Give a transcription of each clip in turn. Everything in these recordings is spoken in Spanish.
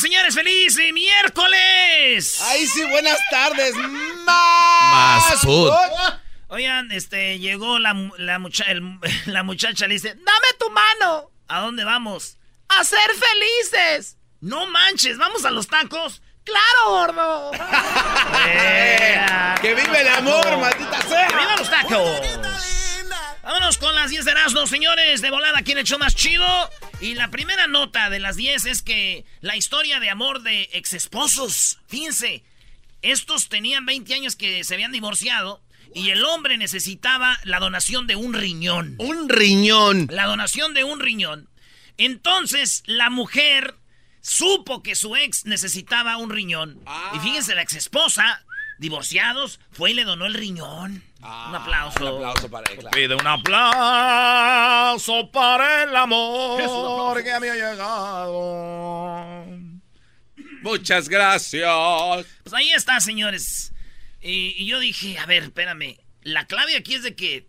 señores. ¡Feliz miércoles! ¡Ay, sí, buenas tardes! ¡Más! food. Oigan, este, llegó la, la, mucha- el- la muchacha, le dice, ¡Dame tu mano! ¿A dónde vamos? ¡A ser felices! No manches, ¿vamos a los tacos? ¡Claro, gordo! ¡Que vive el amor, maldita sea! ¡Que viva los tacos! Vámonos con las 10 de Erasmo, señores, de volada, ¿quién echó más chido? Y la primera nota de las 10 es que la historia de amor de exesposos, fíjense, estos tenían 20 años que se habían divorciado y el hombre necesitaba la donación de un riñón. Un riñón. La donación de un riñón. Entonces, la mujer supo que su ex necesitaba un riñón. Y fíjense, la ex esposa, divorciados, fue y le donó el riñón. un aplauso. Un aplauso para él, claro. Pide un aplauso para el amor que me ha llegado. Muchas gracias. Pues ahí está, señores. Y, y yo dije, a ver, espérame. La clave aquí es de que.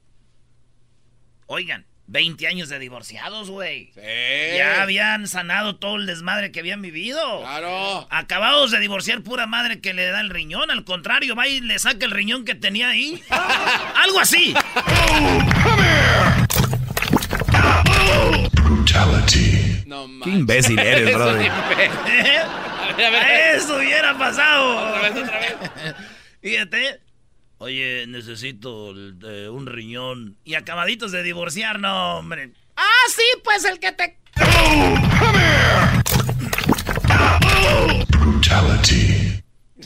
Oigan, 20 años de divorciados, güey. Sí. Ya habían sanado todo el desmadre que habían vivido. Claro. Acabados de divorciar pura madre que le da el riñón. Al contrario, va y le saca el riñón que tenía ahí. Algo así. No Qué imbécil eres, brother. A ver, a ver. Eso hubiera pasado. Otra vez, otra vez. Fíjate. Oye, necesito el- eh, un riñón. Y acabaditos de divorciar, no, hombre. Ah, sí, pues el que te.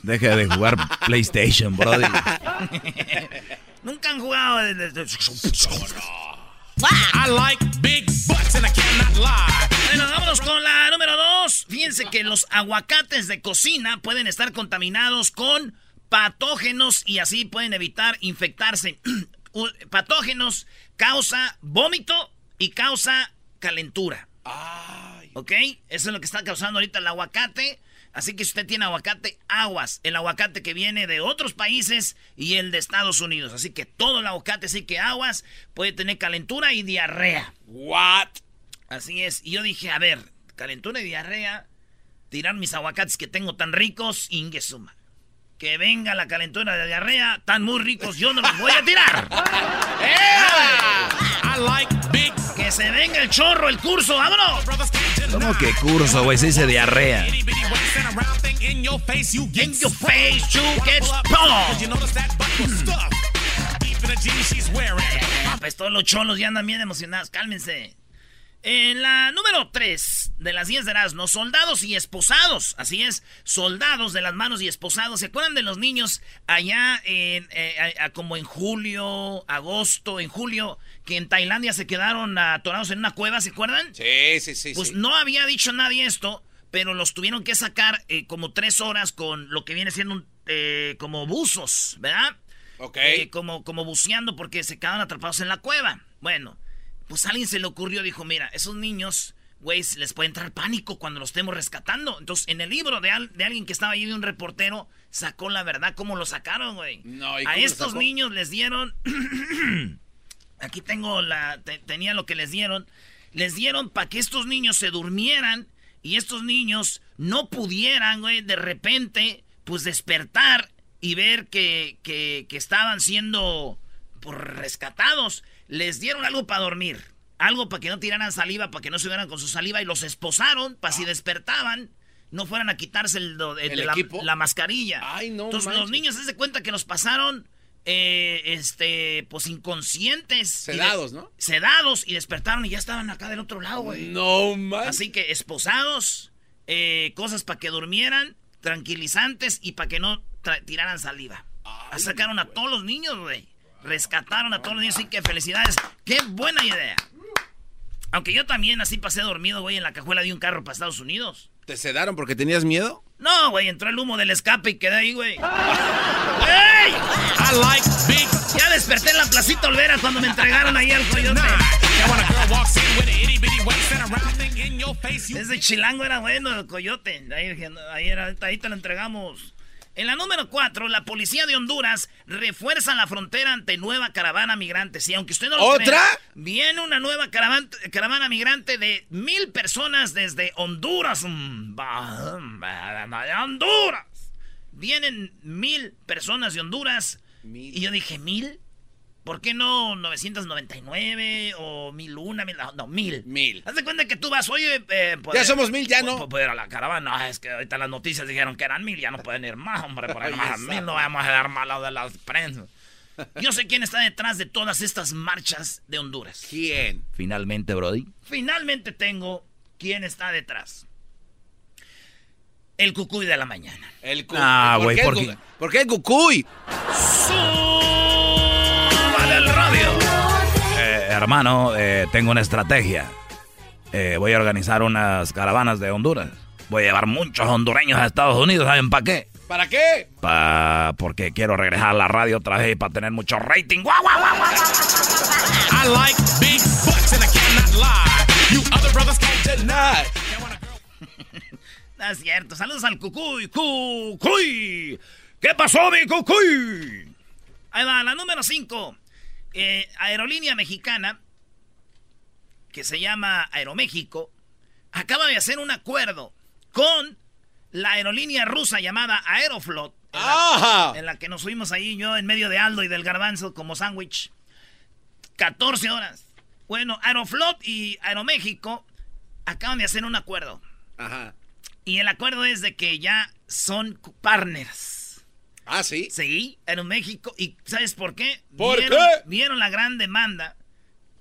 Deja de jugar PlayStation, brother. Nunca han jugado. de- I like big butts and I cannot lie. Bueno, vámonos con la número dos. Fíjense que los aguacates de cocina pueden estar contaminados con patógenos y así pueden evitar infectarse. Patógenos causa vómito y causa calentura. ¿Ok? Eso es lo que está causando ahorita el aguacate. Así que si usted tiene aguacate, aguas. El aguacate que viene de otros países y el de Estados Unidos. Así que todo el aguacate, sí que aguas, puede tener calentura y diarrea. What? Así es. Y yo dije, a ver, calentura y diarrea, tirar mis aguacates que tengo tan ricos, ingesuma. Que venga la calentura la diarrea, tan muy ricos, yo no los voy a tirar. I like big Que se venga el chorro, el curso, vámonos. ¿Cómo que curso, güey? Se dice diarrea. In your face, you get. Ah, pues todos los cholos ya andan bien emocionados, cálmense. En la número 3 de las 10 de Erasmo, soldados y esposados. Así es, soldados de las manos y esposados. ¿Se acuerdan de los niños allá en, eh, a- a- como en julio, agosto, en julio, que en Tailandia se quedaron atorados en una cueva, ¿se acuerdan? Sí, sí, sí. Pues sí. no había dicho nadie esto, pero los tuvieron que sacar eh, como tres horas con lo que viene siendo un, eh, como buzos, ¿verdad? Ok. Eh, como, como buceando porque se quedaron atrapados en la cueva. Bueno, pues a alguien se le ocurrió, dijo, mira, esos niños güey, les puede entrar pánico cuando los estemos rescatando. Entonces, en el libro de, al- de alguien que estaba ahí, de un reportero, sacó la verdad cómo lo sacaron, güey. No, ¿y A estos niños les dieron... Aquí tengo la... te- tenía lo que les dieron. Les dieron para que estos niños se durmieran y estos niños no pudieran, güey, de repente, pues despertar y ver que, que, que estaban siendo pues, rescatados. Les dieron algo para dormir. Algo para que no tiraran saliva, para que no se hubieran con su saliva y los esposaron para si despertaban no fueran a quitarse el, el- ¿El la, equipo? la mascarilla. Ay, no Entonces los manches. niños se de cuenta que los pasaron eh, este pues inconscientes Sedados, ¿no? sedados y despertaron y ya estaban acá del otro lado, güey. No man. Así que esposados, eh, cosas para que durmieran, tranquilizantes y para que no tiraran saliva. Sacaron a todos los niños, güey. Rescataron a todos los niños, así que felicidades. ¡Qué buena idea! Aunque yo también así pasé dormido, güey, en la cajuela de un carro para Estados Unidos. ¿Te sedaron porque tenías miedo? No, güey, entró el humo del escape y quedé ahí, güey. ¡Ey! I like big Ya desperté en la placita Olvera cuando me entregaron ahí al coyote. Desde Chilango era bueno el coyote. Ahí, ahí, era, ahí te lo entregamos. En la número 4, la policía de Honduras refuerza la frontera ante nueva caravana migrante. Sí, aunque usted no lo ¿Otra? viene una nueva caravana, caravana migrante de mil personas desde Honduras. Mm, Honduras. Vienen mil personas de Honduras. Mil. Y yo dije, ¿mil? ¿Por qué no 999 o 1001? Mil, no, mil. Mil. Haz de cuenta que tú vas, oye, eh, Ya poder- somos mil, ya no. po- Poder ir a la caravana. Ah, es que ahorita las noticias dijeron que eran mil, ya no pueden ir más, hombre. Por ahí más a esa- mil no vamos a dar malo de las prensas. Yo sé quién está detrás de todas estas marchas de Honduras. ¿Quién? Finalmente, Brody. Finalmente tengo quién está detrás. El cucuy de la mañana. El cu- Ah, ¿por güey, ¿por qué? ¿Por qué el cucuy? ¡Súbale hermano, eh, tengo una estrategia. Eh, voy a organizar unas caravanas de Honduras. Voy a llevar muchos hondureños a Estados Unidos, ¿saben para qué? ¿Para qué? Pa porque quiero regresar a la radio otra vez y para tener mucho rating. ¡Guau, guau, guau, guau! I like big butts and I cannot lie. You other brothers can't deny. No es cierto. Saludos al cucuy. ¡Cucuy! ¿Qué pasó, mi cucuy? Ahí va, la número 5. Aerolínea mexicana, que se llama Aeroméxico, acaba de hacer un acuerdo con la aerolínea rusa llamada Aeroflot. En la, ¡Ajá! en la que nos fuimos ahí yo en medio de Aldo y del garbanzo como sándwich. 14 horas. Bueno, Aeroflot y Aeroméxico acaban de hacer un acuerdo. Ajá. Y el acuerdo es de que ya son partners. Ah, sí. Sí, Aeroméxico. ¿Y sabes por qué? ¿Por vieron, qué? Vieron la gran demanda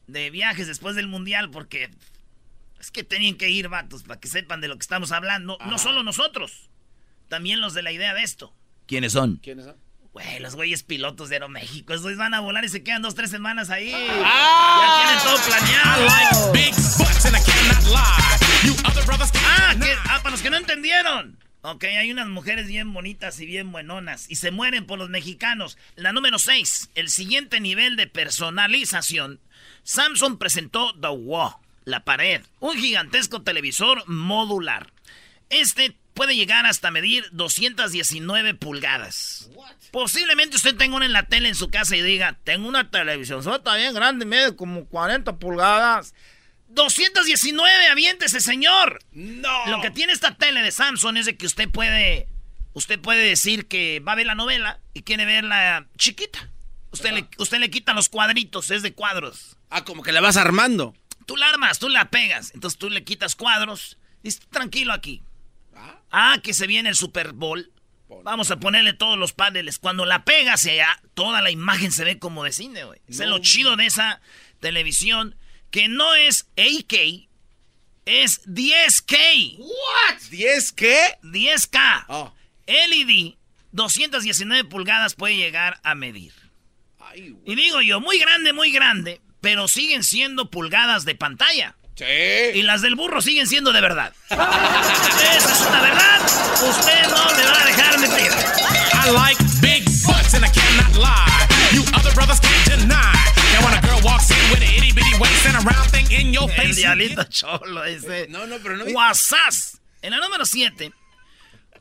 de viajes después del Mundial porque es que tenían que ir, vatos, para que sepan de lo que estamos hablando. No solo nosotros, también los de la idea de esto. ¿Quiénes son? ¿Quiénes son? Güey, los güeyes pilotos de Aeroméxico, esos van a volar y se quedan dos, tres semanas ahí. Ah. Ya tienen todo planeado. like big butts and I cannot lie. You other brothers can't Ah, que- ah, para los que no entendieron. Ok, hay unas mujeres bien bonitas y bien buenonas y se mueren por los mexicanos. La número 6, el siguiente nivel de personalización. Samsung presentó The Wall, la pared, un gigantesco televisor modular. Este puede llegar hasta medir 219 pulgadas. Posiblemente usted tenga una en la tele en su casa y diga, tengo una televisión está bien grande, mide como 40 pulgadas. 219, aviéntese, señor. ¡No! Lo que tiene esta tele de Samsung es de que usted puede, usted puede decir que va a ver la novela y quiere verla chiquita. Usted le, usted le quita los cuadritos, es de cuadros. Ah, como que la vas armando. Tú la armas, tú la pegas, entonces tú le quitas cuadros. Dices, tranquilo aquí. Ah, que se viene el Super Bowl. Vamos a ponerle todos los paneles. Cuando la pegas, ya toda la imagen se ve como de cine, güey. Es lo chido de esa televisión, que no es 8K, es 10K. ¿What? ¿10 qué? 10K. Oh. LED, 219 pulgadas puede llegar a medir. Ay. Y digo yo, muy grande, muy grande, pero siguen siendo pulgadas de pantalla. Y Sí. las del burro siguen siendo de verdad. Esa es una verdad. Usted no me va a dejar mentir. I like big butts and I cannot lie. You other brothers can't deny. Walks in with an itty bitty waist and a round thing in your El face, diablito cholo ese. No, no, pero no. Guasás. En la número 7.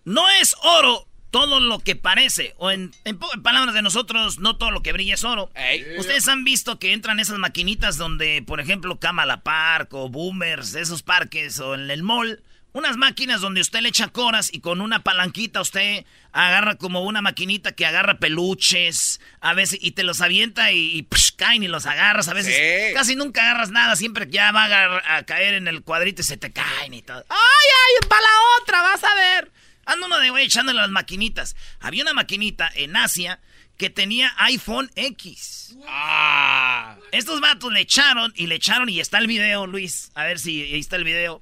No es oro todo lo que parece. O en, en po- en palabras de nosotros, no todo lo que brilla es oro. Ustedes han visto que entran esas maquinitas donde, por ejemplo, Kamala Park o Boomers, esos parques, o en el mall. Unas máquinas donde usted le echa coras y con una palanquita usted agarra como una maquinita que agarra peluches, a veces, y te los avienta y, y, psh, caen y los agarras. A veces Sí. casi nunca agarras nada, siempre ya va a caer en el cuadrito y se te caen y todo. ¡Ay, ay! ¡Para la otra! ¡Vas a ver! Anda uno de güey echándole las maquinitas. Había una maquinita en Asia que tenía iPhone X. Ah. Estos vatos le echaron y le echaron y está el video, Luis. A ver si ahí está el video.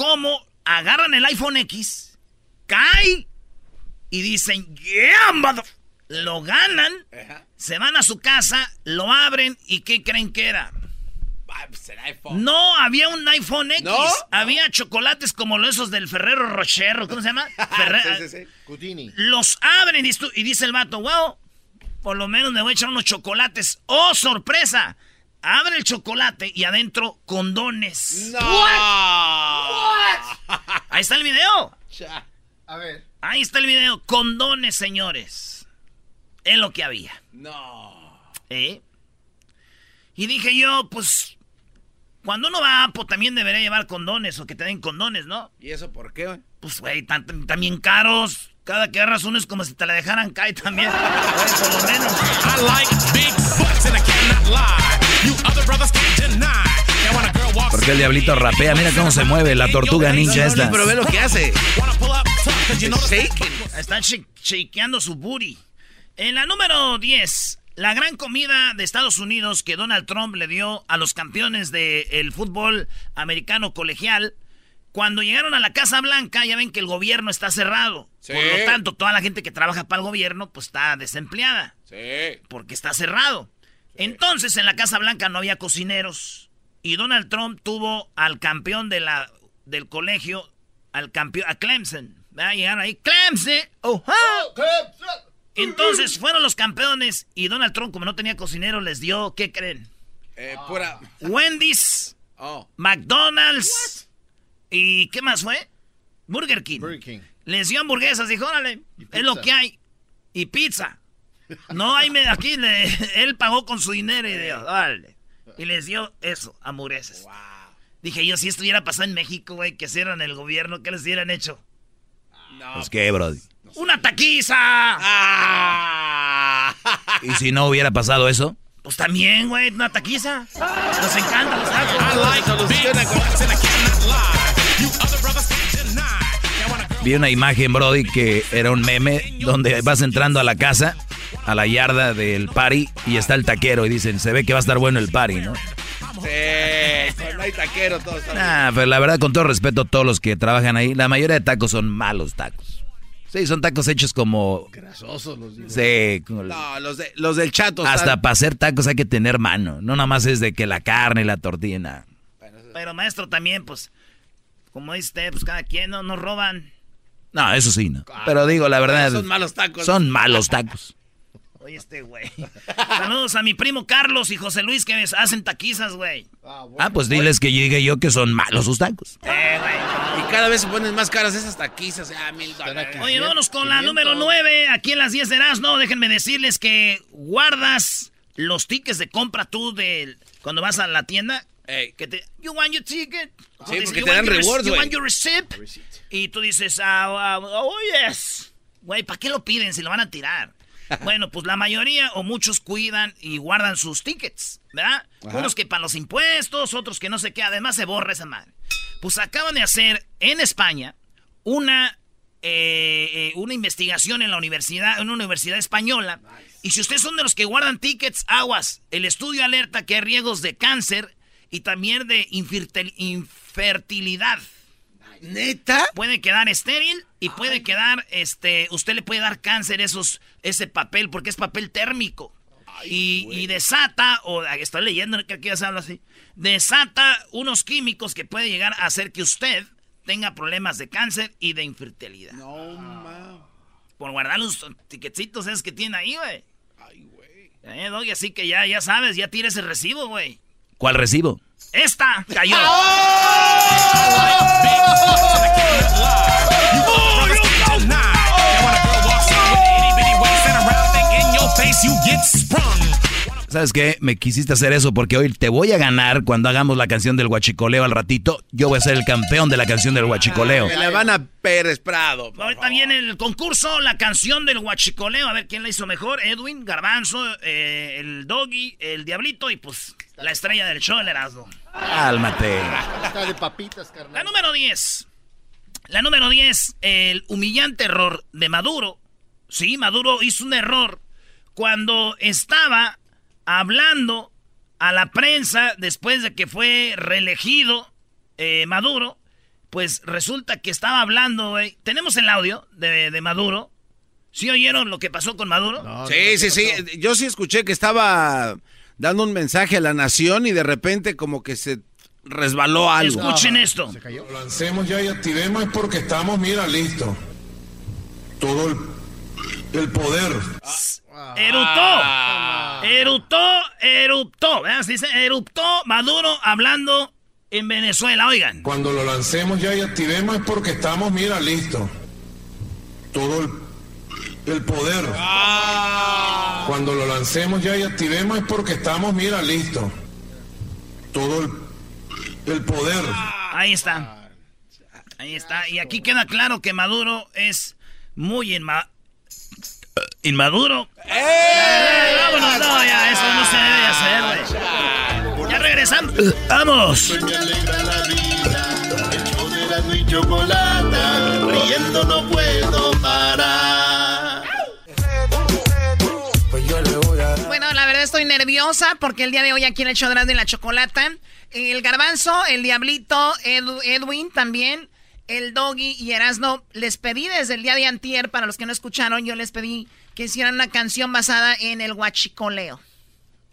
Cómo agarran el iPhone X, cae y dicen, yeah, mother-". Lo ganan, Ajá. se van a su casa, lo abren y ¿qué creen que era? Ah, pues el iPhone. No, había un iPhone X. ¿No? Había chocolates como los esos del Ferrero Rocher, ¿o ¿cómo se llama? Ferre- Sí, sí, sí. Cutini. Los abren y, dice tú- y dice el vato, wow, por lo menos me voy a echar unos chocolates. ¡Oh, sorpresa! Abre el chocolate y adentro condones. No. Ahí está el video. Cha. A ver. Ahí está el video. Condones, señores. Es lo que había. No. ¿Eh? Y dije yo, pues, cuando uno va a Apo también debería llevar condones o que te den condones, ¿no? ¿Y eso por qué, güey? Pues, güey, tan- tan- también caros. Cada que agarras uno es como si te la dejaran caer también. Por lo menos. I like big butts and I cannot lie. Porque el diablito rapea, mira cómo se mueve la tortuga ninja esta. pero ve lo que hace. shake- shakeando su booty. En la número 10, la gran comida de Estados Unidos que Donald Trump le dio a los campeones del fútbol americano colegial. Cuando llegaron a la Casa Blanca, ya ven que el gobierno está cerrado. Sí. Por lo tanto, toda la gente que trabaja para el gobierno, pues está desempleada. Sí. porque está cerrado. Entonces en la Casa Blanca no había cocineros y Donald Trump tuvo al campeón de la, del colegio, al campeón, a Clemson. ¿verdad? Llegaron ahí, Clemson, oh, Entonces fueron los campeones y Donald Trump, como no tenía cocinero, les dio, ¿qué creen? Eh, pura. Wendy's, Oh. McDonald's y ¿qué más fue? Burger King. Burger King. Les dio hamburguesas, dijo, órale, es lo que hay. Y pizza. No hay, me- aquí le- él pagó con su dinero y dio, órale. Y les dio eso, hamburguesas. Dije yo, si esto hubiera pasado en México, güey, que cierran el gobierno, ¿qué les hubieran hecho? No. Pues qué, bro. ¡Una taquiza! Ah. ¿Y si no hubiera pasado eso? Pues también, güey, una taquiza. Nos encantan los I tacos. Vi una imagen, Brody, que era un meme donde vas entrando a la casa, a la yarda del party, y está el taquero y dicen, se ve que va a estar bueno el party, ¿no? Sí. Cuando hay taquero, todo está bien. Ah, pero la verdad, con todo respeto a todos los que trabajan ahí, la mayoría de tacos son malos tacos. Sí, son tacos hechos como... Grasosos los digo. Sí, como- No, los, de, los del chato. hasta están- para hacer tacos hay que tener mano. No nada más es de que la carne y la tortilla. Pero maestro también, pues, como dice usted, pues cada quien no nos roban. No, eso sí, no. Pero digo, la verdad... Son malos tacos. Son malos tacos. Oye, este güey. Saludos a mi primo Carlos y José Luis que hacen taquizas, güey. Ah, bueno. Ah, pues diles que llegue yo que son malos sus tacos. Eh, güey. Y cada vez se ponen más caras esas taquizas. Ah, mil dólares. Oye, vámonos con la número 9. Aquí en las 10 de no Déjenme decirles que guardas los tickets de compra tú de cuando vas a la tienda. Ey. Que te, you want your ticket? Sí, porque "You te dan rewards, You güey. want your receipt? Y tú dices, ah, ah, oh, yes. Güey, ¿para qué lo piden si lo van a tirar? bueno, pues la mayoría o muchos cuidan y guardan sus tickets, ¿verdad? Unos que para los impuestos, otros que no sé qué. Además se borra esa madre. Pues acaban de hacer en España una, eh, eh, una investigación en la universidad, en una universidad española. Y si ustedes son de los que guardan tickets, aguas. El estudio alerta que hay riesgos de cáncer y también de infertil- infertilidad. ¿Neta? Puede quedar estéril y puede quedar, este, usted le puede dar cáncer esos, ese papel porque es papel térmico. y, y desata, o estoy leyendo que aquí ya se habla así, desata unos químicos que puede llegar a hacer que usted tenga problemas de cáncer y de infertilidad. No, ma. Por guardar los tiquecitos esos que tiene ahí, güey. Ay, güey. Eh, Doggy, así que ya, ya sabes, ya tira ese recibo, güey. ¿Cuál recibo? Esta cayó. ¿Sabes qué? Me quisiste hacer eso porque hoy te voy a ganar cuando hagamos la canción del guachicoleo al ratito. Yo voy a ser el campeón de la canción del guachicoleo. Me la van a Pérez Prado. Ahorita viene el concurso, la canción del guachicoleo. A ver quién la hizo mejor. Edwin, Garbanzo, eh, el Doggy, el Diablito y pues la estrella del show, el Erasmo. Cálmate. Está de papitas, carnal. La número 10. La número 10, el humillante error de Maduro. Sí, Maduro hizo un error cuando estaba hablando a la prensa después de que fue reelegido eh, Maduro. Pues resulta que estaba hablando, güey. Tenemos el audio de, de Maduro. ¿Sí oyeron lo que pasó con Maduro? Sí, sí, sí. Yo sí escuché que estaba dando un mensaje a la nación y de repente como que se resbaló algo. Escuchen esto. Lo lancemos ya y activemos es porque estamos, mira, listos. Todo el, el poder. Eruptó. Eruptó, eruptó. ¿verdad? Se dice eruptó Maduro hablando en Venezuela. Oigan. Cuando lo lancemos ya y activemos es porque estamos, mira, listos. Todo el, el poder. Cuando lo lancemos ya y activemos es porque estamos, mira, listos. Todo el, el poder. Ahí está. Ahí está. Y aquí queda claro que Maduro es muy inma- inmaduro. ¡Eh! Vámonos, no, ya, eso no se debe hacer, güey. Ya regresamos. ¡Vamos! Riendo no puedo parar. Verdad estoy nerviosa porque el día de hoy aquí en el show de la Chocolata, el Garbanzo, el Diablito, Edu- Edwin también, el Doggy y Erasno, les pedí desde el día de antier, para los que no escucharon, yo les pedí que hicieran una canción basada en el huachicoleo.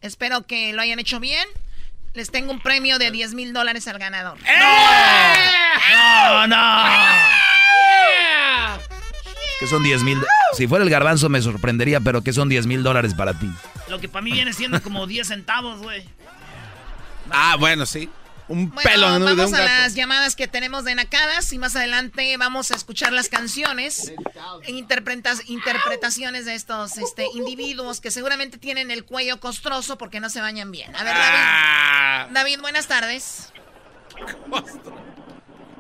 Espero que lo hayan hecho bien. Les tengo un premio de 10 mil dólares al ganador. ¡No, no! Que son 10 mil. Si fuera el garbanzo me sorprendería, pero que son 10 mil dólares para ti. Lo que para mí viene siendo como 10 centavos, güey. Ah, bueno, sí. Un Bueno, pelo de un vamos a las llamadas que tenemos de Nacadas y más adelante vamos a escuchar las canciones e interpretas- interpretaciones de estos este, individuos que seguramente tienen el cuello costroso porque no se bañan bien. A ver, David. Ah. David, buenas tardes.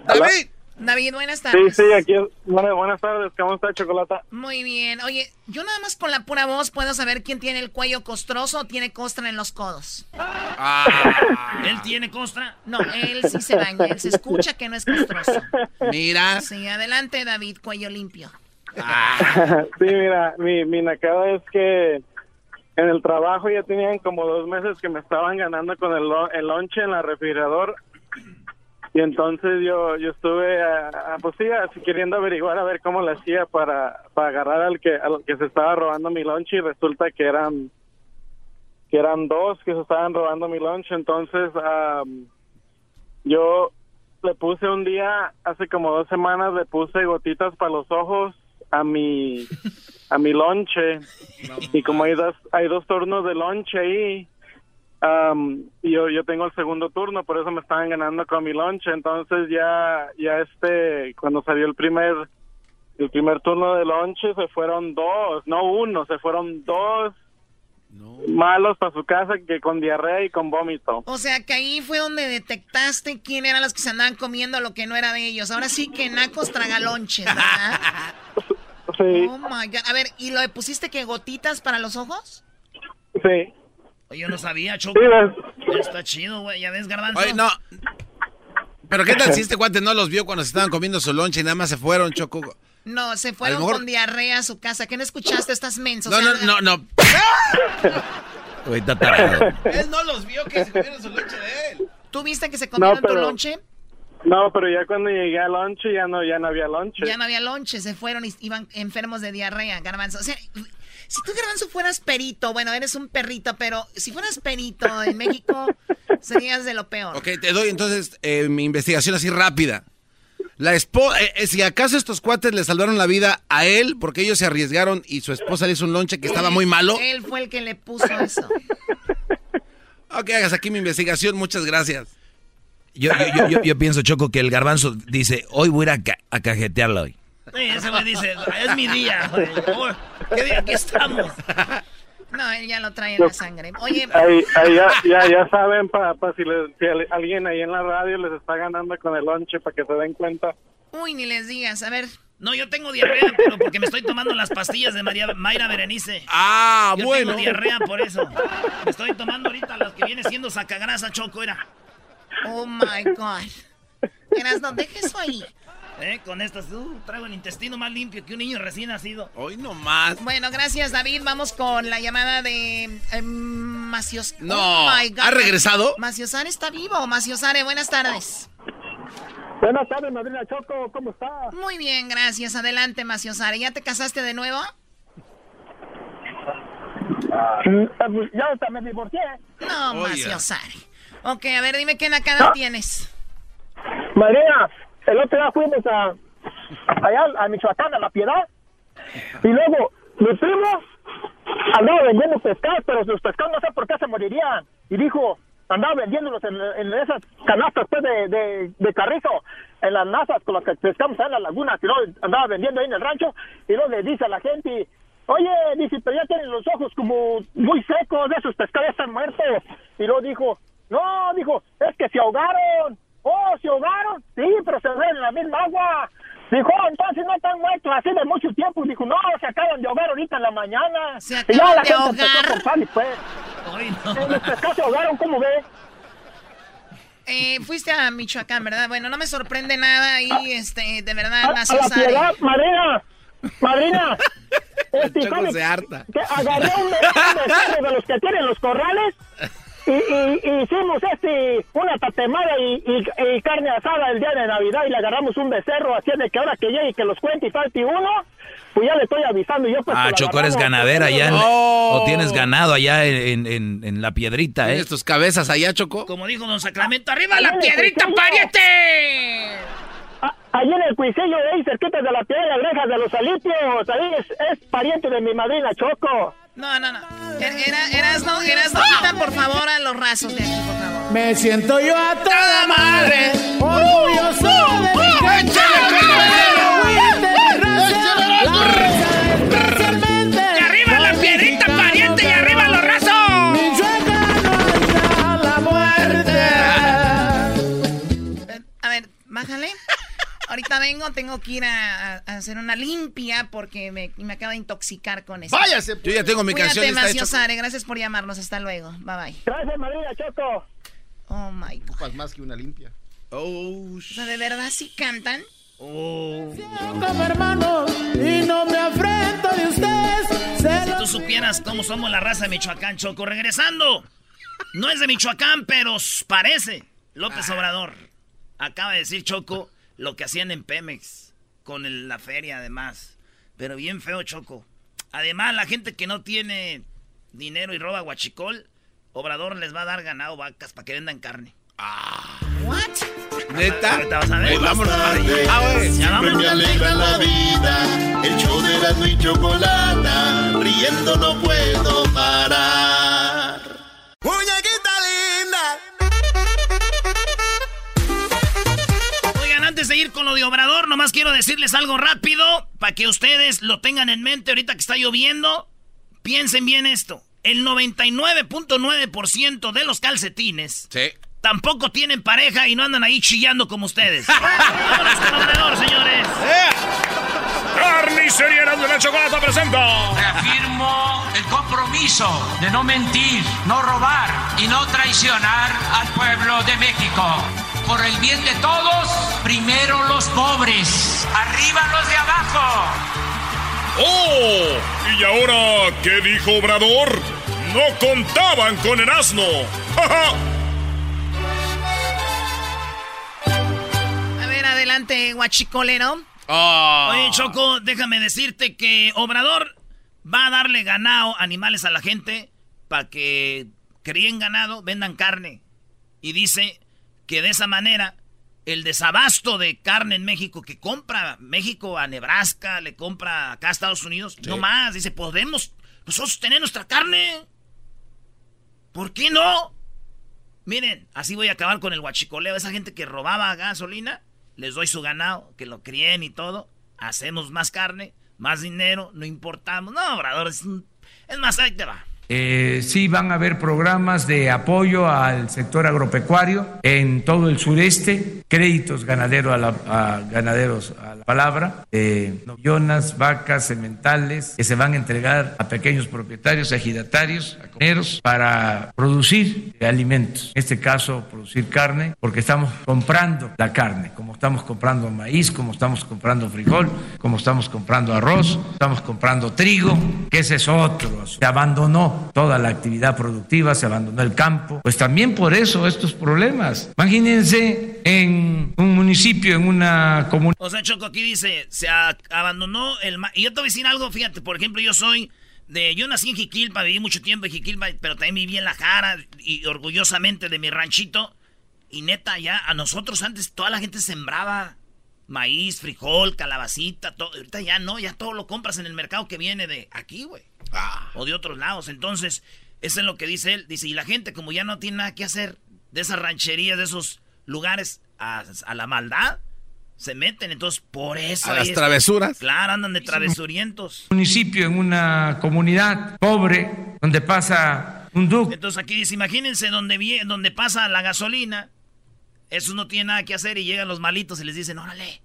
David. David, buenas Sí, tardes. sí, aquí. Bueno, buenas tardes, ¿cómo está Chocolata? Muy bien. Oye, yo nada más con la pura voz puedo saber quién tiene el cuello costroso o tiene costra en los codos. ¿Él tiene costra? No, él sí se baña. Él se escucha que no es costroso. Mira. Sí, adelante, David, cuello limpio. sí, mira, mi, mi nacada es que en el trabajo ya tenían como dos meses que me estaban ganando con el, lo- el lonche en la refrigerador. Y entonces yo yo estuve, a, a- pues sí, así queriendo averiguar a ver cómo le hacía para, para agarrar al que, al que se estaba robando mi lonche y resulta que eran que eran dos que se estaban robando mi lonche. Entonces am, yo le puse un día, hace como dos semanas, le puse gotitas para los ojos a mi a mi lonche y como hay dos hay dos turnos de lonche ahí y yo yo tengo el segundo turno por eso me estaban ganando con mi lonche entonces ya ya este cuando salió el primer el primer turno de lonche se fueron dos no uno se fueron dos malos para su casa que con diarrea y con vómito O sea que ahí fue donde detectaste quién eran los que se andaban comiendo lo que no era de ellos. Ahora sí que nacos tragalonches, ¿verdad? sí Oh my god. A ver, ¿y lo pusiste que gotitas para los ojos? sí Yo no sabía, Choco. Está chido, güey. ¿Ya ves, Garbanzo? Oye, no. Pero ¿qué tal si este cuate no los vio cuando se estaban comiendo su lonche y nada más se fueron, Choco? No, se fueron mejor- con diarrea a su casa. ¿Qué no escuchaste? Estás menso. No, O sea, no, no, no. Güey, está tarado. Él no los vio que se comieron su lonche de él. ¿Tú viste que se comieron No, tu lonche? no pero ya cuando llegué al lonche ya no ya no había lonche Ya no había lonche, se fueron y iban enfermos de diarrea, garbanzo. O sea, si tú, garbanzo, fueras perito, bueno, eres un perrito, pero si fueras perito en México, serías de lo peor. Ok, te doy entonces eh, mi investigación así rápida. La esposa, si acaso estos cuates le salvaron la vida a él porque ellos se arriesgaron y su esposa le hizo un lonche que estaba muy malo. Él fue el que le puso eso. Ok, hagas aquí mi investigación, muchas gracias. Yo, yo, yo, yo, yo pienso, Choco, que el garbanzo dice, hoy voy a ir a, ca- a cajetearlo hoy. Sí, ese güey dice, es mi día. güey. ¿Qué día aquí estamos? No, él ya lo trae en la sangre. Oye, Ahí, ahí ya, ya, ya saben, para si, les- si al- alguien ahí en la radio les está ganando con el lonche, para que se den cuenta. uy, ni les digas. A ver, No, yo tengo diarrea, pero porque me estoy tomando las pastillas de María, Mayra Berenice. Ah, yo bueno. tengo diarrea por eso. Me estoy tomando ahorita las que viene siendo sacagrasa, Choco, era. oh my God. Eras, no dejes eso ahí. Eh, con estas, uh, traigo el intestino más limpio que un niño recién nacido. Hoy no más. Bueno, gracias, David. Vamos con la llamada de eh, Macios. No, Oh, my God. ¿ha regresado? Maciosare está vivo. Maciosare, buenas tardes. Buenas tardes, madrina Choco, ¿cómo está? Muy bien, gracias. Adelante, Maciosare. ¿Ya te casaste de nuevo? pues ya hasta me divorcié. No, Oiga. Maciosare. Ok, a ver, dime qué nakada tienes. Madrina, el otro día fuimos a, allá a Michoacán, a La Piedad, y luego mi primo andaba vendiendo pescados, pero sus pescados no sé por qué se morirían. Y dijo, andaba vendiéndolos en, en esas canastas pues, de, de, carrizo, en las nazas con las que pescamos en las lagunas, y luego andaba vendiendo ahí en el rancho, y luego le dice a la gente, oye, dice, pero ya tienen los ojos como muy secos, de esos pescados ya están muertos. Y luego dijo, no, dijo, es que se ahogaron. Oh, ¿se ahogaron? Sí, pero se ven en la misma agua. Dijo, "Oh, entonces no están muertos así de mucho tiempo. Dijo, no, se acaban de ahogar ahorita en la mañana. Se y ya acaban la de gente ahogar. empezó a comprar y pues. Eh, Los pescados se ahogaron, ¿cómo ve? Eh, fuiste a Michoacán, ¿verdad? Bueno, no me sorprende nada y, este, de verdad, A, a la piedad, madrina, madrina. Este, Choco ¿sabe se harta. Que agarré un, un de los que tienen los corrales y, y- y hicimos este una tatemada y, y- y carne asada el día de Navidad y le agarramos un becerro así de que ahora que llegue y que los cuente y falte uno, pues ya le estoy avisando yo pues Ah, Choco, eres ganadera allá. Oh. O tienes ganado allá en, en- en la piedrita, ¿eh? ¿Tienes tus cabezas allá, Choco? Como dijo don Sacramento, ¡arriba la piedrita, pariente! Allí en el cuisillo de ahí, cerquita de la piedra orejas de los alipios, ahí es, es pariente de mi madrina Choco. No, no, no. Er- Era, eras, no, eras, no, quita por favor a los rasos de aquí, por favor. Me siento yo a toda madre, orgulloso de mi gente. ¡Y arriba la piedrita, pariente! ¡Y arriba los rasos! la muerte. A ver, bájale. Ahorita vengo, tengo que ir a, hacer una limpia porque me, me acaba de intoxicar con eso. Yo ya tengo mi canción Cuídate, lista de Choco. Maciosare. Gracias por llamarnos. Hasta luego. Bye bye. Gracias, madrina Choco. Oh my God. Ocupas más que una limpia. Oh, O sea, ¿de verdad sí cantan? Hermano y no me afrento de ustedes. Si tú supieras cómo somos la raza de Michoacán, Choco. Regresando. No es de Michoacán, pero parece. López Obrador. Acaba de decir Choco lo que hacían en Pemex. Con el- la feria, además. Pero bien feo, Choco. Además, la gente que no tiene dinero y roba guachicol, Obrador les va a dar ganado vacas para que vendan carne. ¿What? ¿Neta? Ahorita vas a ver. Eh, vámonos. Ah. Ya me alegra la vida. El show de Erasmo y Chocolata, riendo no puedo parar. Muñequita ir con lo de Obrador, nomás quiero decirles algo rápido para que ustedes lo tengan en mente ahorita que está lloviendo. Piensen bien esto. El 99.9% de los calcetines Sí. tampoco tienen pareja y no andan ahí chillando como ustedes. Vámonos con Obrador, señores. Carnicería de la Chocolata presenta. Reafirmo el compromiso de no mentir, no robar y no traicionar al pueblo de México. Por el bien de todos, primero los pobres, arriba los de abajo. ¡Oh! ¿Y ahora qué dijo Obrador? No contaban con el asno. ¡Ja, ja! A ver, adelante, guachicolero. Oh. Oye, Choco, déjame decirte que Obrador va a darle ganado, animales a la gente, para que críen ganado, vendan carne. Y dice que de esa manera el desabasto de carne en México que compra México a Nebraska, le compra acá a Estados Unidos, no más. Dice, podemos nosotros tener nuestra carne. ¿Por qué no? Miren, así voy a acabar con el huachicoleo. Esa gente que robaba gasolina, les doy su ganado, que lo críen y todo. Hacemos más carne, más dinero, no importamos. No, Obrador, es, un- es más, ahí te va. Eh, sí van a haber programas de apoyo al sector agropecuario en todo el sureste, créditos ganadero a, la- ganaderos a la palabra, eh, vacas, sementales, que se van a entregar a pequeños propietarios, ejidatarios, a comuneros, para producir alimentos. En este caso, producir carne, porque estamos comprando la carne, como estamos comprando maíz, como estamos comprando frijol, como estamos comprando arroz, estamos comprando trigo, que ese es otro. Se abandonó toda la actividad productiva, se abandonó el campo. Pues también por eso estos problemas. Imagínense en un municipio, en una comunidad. O sea, Choco, aquí dice, se abandonó el... Y yo te voy a decir algo, fíjate, por ejemplo, yo soy de... Yo nací en Jiquilpa, viví mucho tiempo en Jiquilpa, pero también viví en La Jara y orgullosamente de mi ranchito. Y neta, ya a nosotros antes toda la gente sembraba maíz, frijol, calabacita, todo. Ahorita ya no, ya todo lo compras en el mercado que viene de aquí, güey. O de otros lados. Entonces, eso es lo que dice él. Dice, y la gente como ya no tiene nada que hacer de esas rancherías, de esos lugares a, a la maldad, se meten. Entonces, por eso... A las travesuras. Claro, andan de travesurientos. municipio, en una comunidad pobre, donde pasa un ducto. Entonces aquí dice, imagínense donde, donde pasa la gasolina. Esos no tienen nada que hacer y llegan los malitos y les dicen, órale.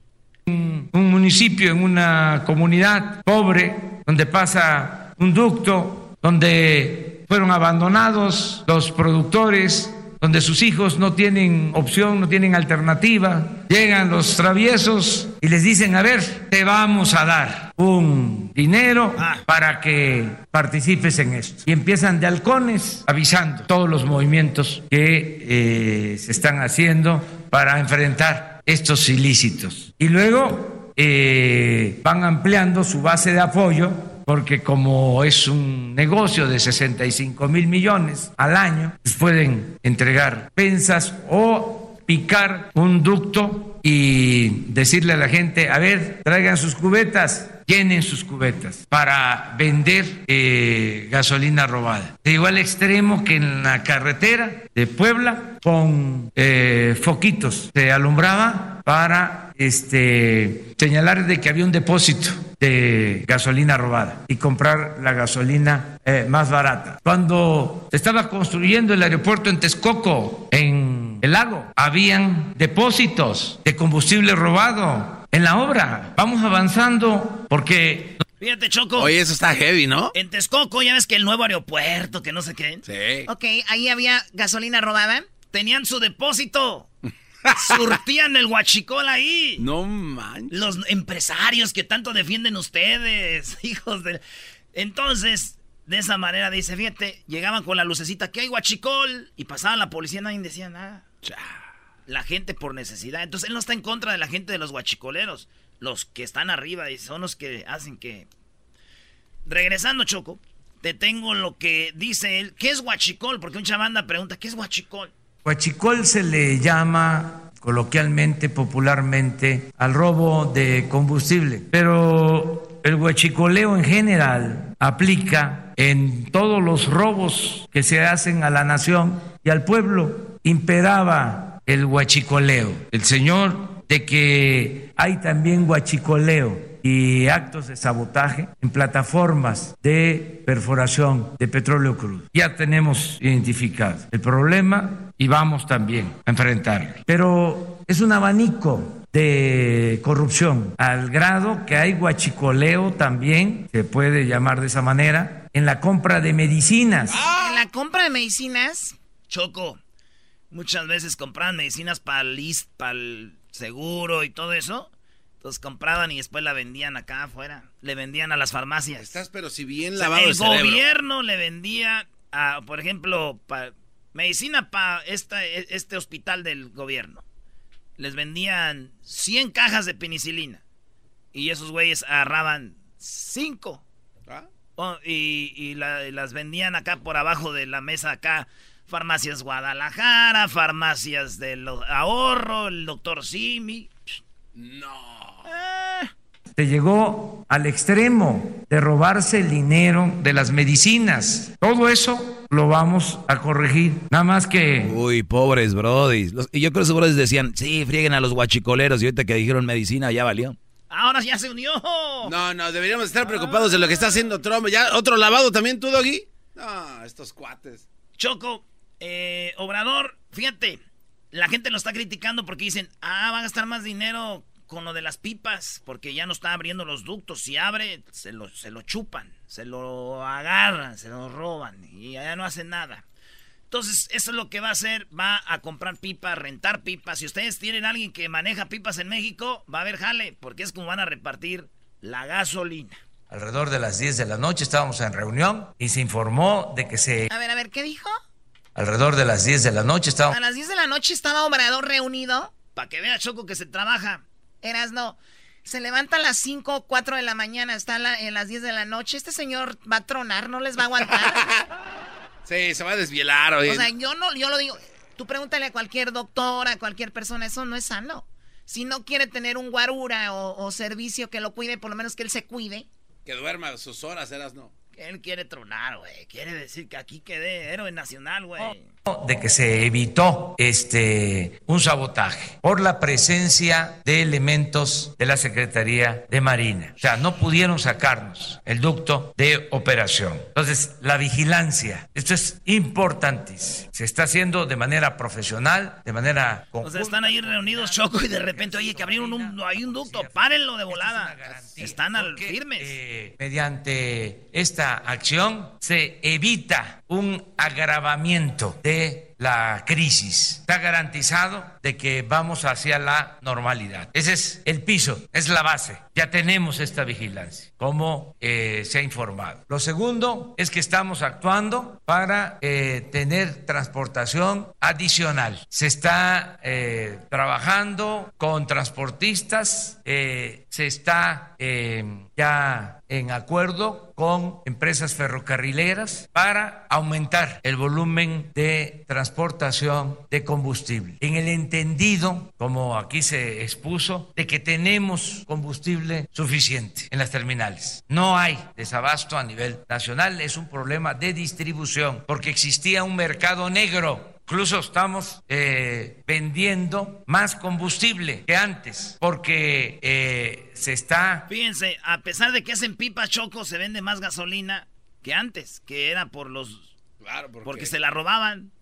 un municipio, en una comunidad pobre, donde pasa un ducto, donde fueron abandonados los productores, donde sus hijos no tienen opción, no tienen alternativa. Llegan los traviesos y les dicen, a ver, te vamos a dar un dinero para que participes en esto. Y empiezan de halcones avisando todos los movimientos que eh, se están haciendo para enfrentar estos ilícitos. Y luego eh, van ampliando su base de apoyo porque como es un negocio de 65 mil millones al año, pues pueden entregar pensas o picar un ducto y decirle a la gente, a ver, traigan sus cubetas, llenen sus cubetas para vender eh, gasolina robada. De igual extremo que en la carretera de Puebla con eh, foquitos se alumbraba para este, señalar de que había un depósito de gasolina robada y comprar la gasolina eh, más barata. Cuando se estaba construyendo el aeropuerto en Texcoco, en el lago, habían depósitos de combustible robado en la obra. Vamos avanzando porque Fíjate, Choco. Oye, eso está heavy, ¿no? En Texcoco, ya ves que el nuevo aeropuerto, que no sé qué. Sí. Ok, ahí había gasolina robada. Tenían su depósito. Surtían el huachicol ahí. No manches. Los empresarios que tanto defienden ustedes, hijos de... Entonces, de esa manera dice, fíjate, llegaban con la lucecita, que hay huachicol? Y pasaban la policía, nadie decía nada. La gente por necesidad. Entonces él no está en contra de la gente de los huachicoleros. Los que están arriba y son los que hacen que... Regresando, Choco, te tengo lo que dice él. ¿Qué es huachicol? Porque un chavanda pregunta, ¿qué es huachicol? Huachicol se le llama coloquialmente, popularmente, al robo de combustible, pero el huachicoleo en general aplica en todos los robos que se hacen a la nación y al pueblo. Imperaba el huachicoleo. El señor de que hay también huachicoleo y actos de sabotaje en plataformas de perforación de petróleo crudo. Ya tenemos identificado el problema y vamos también a enfrentarlo. Pero es un abanico de corrupción al grado que hay guachicoleo también, se puede llamar de esa manera, en la compra de medicinas. En la compra de medicinas. Choco, muchas veces compraban medicinas para el seguro y todo eso. Entonces compraban y después la vendían acá afuera. Le vendían a las farmacias. Estás pero si bien O sea, lavado el el gobierno le vendía, a, por ejemplo, pa- medicina para este hospital del gobierno. Les vendían 100 cajas de penicilina. Y esos güeyes agarraban 5. Oh, y y la- y las vendían acá por abajo de la mesa acá. Farmacias Guadalajara, farmacias del ahorro, el doctor Simi. No. Se llegó al extremo de robarse el dinero de las medicinas. Todo eso lo vamos a corregir. Nada más que... Uy, pobres brodis. Los- y yo creo que esos brodis decían, sí, frieguen a los guachicoleros. Y ahorita que dijeron medicina, ya valió. Ahora ya se unió. No, no, deberíamos estar preocupados de lo que está haciendo Trump. ¿Ya otro lavado también tú, Doggy? No, estos cuates. Choco, eh, Obrador, fíjate, la gente lo está criticando porque dicen, ah, va a gastar más dinero con lo de las pipas, porque ya no está abriendo los ductos. Si abre, se lo, se lo chupan, se lo agarran, se lo roban y ya no hacen nada. Entonces, eso es lo que va a hacer, va a comprar pipas, rentar pipas. Si ustedes tienen a alguien que maneja pipas en México, va a haber jale, porque es como van a repartir la gasolina. Alrededor de las 10 de la noche estábamos en reunión y se informó de que se... A ver, a ver, ¿qué dijo? Alrededor de las 10 de la noche estábamos... A las 10 de la noche estaba Obrador reunido. Para que vea, Choco, que se trabaja. Eras no. Se levanta a las 5 o 4 de la mañana, está la- en las 10 de la noche. Este señor va a tronar, no les va a aguantar. Sí, se va a desvielar, oye. o sea, yo no, yo lo digo. Tú pregúntale a cualquier doctor, a cualquier persona, eso no es sano. Si no quiere tener un guarura o, o servicio que lo cuide, por lo menos que él se cuide. Que duerma sus horas, eras no. Él quiere tronar, güey. Quiere decir que aquí quedé héroe nacional, güey. de que se evitó este un sabotaje por la presencia de elementos de la Secretaría de Marina. O sea, no pudieron sacarnos el ducto de operación. Entonces, la vigilancia, esto es importantísimo. Se está haciendo de manera profesional, de manera O sea, están ahí reunidos, Choco, y de repente, oye, que abrieron un, hay un ducto, párenlo de volada. Están al firmes. eh, mediante esta acción se evita un agravamiento de la crisis. Está garantizado de que vamos hacia la normalidad. Ese es el piso, es la base. Ya tenemos esta vigilancia, como eh, se ha informado. Lo segundo es que estamos actuando para eh, tener transportación adicional. Se está eh, trabajando con transportistas, se está ya en acuerdo con empresas ferrocarrileras para aumentar el volumen de transportación de combustible. En el entendido, como aquí se expuso, de que tenemos combustible suficiente en las terminales. No hay desabasto a nivel nacional, es un problema de distribución, porque existía un mercado negro Incluso estamos eh, vendiendo más combustible que antes porque eh, se está... Fíjense, a pesar de que es en pipa Choco, se vende más gasolina que antes, que era por los... Claro, porque se la robaban.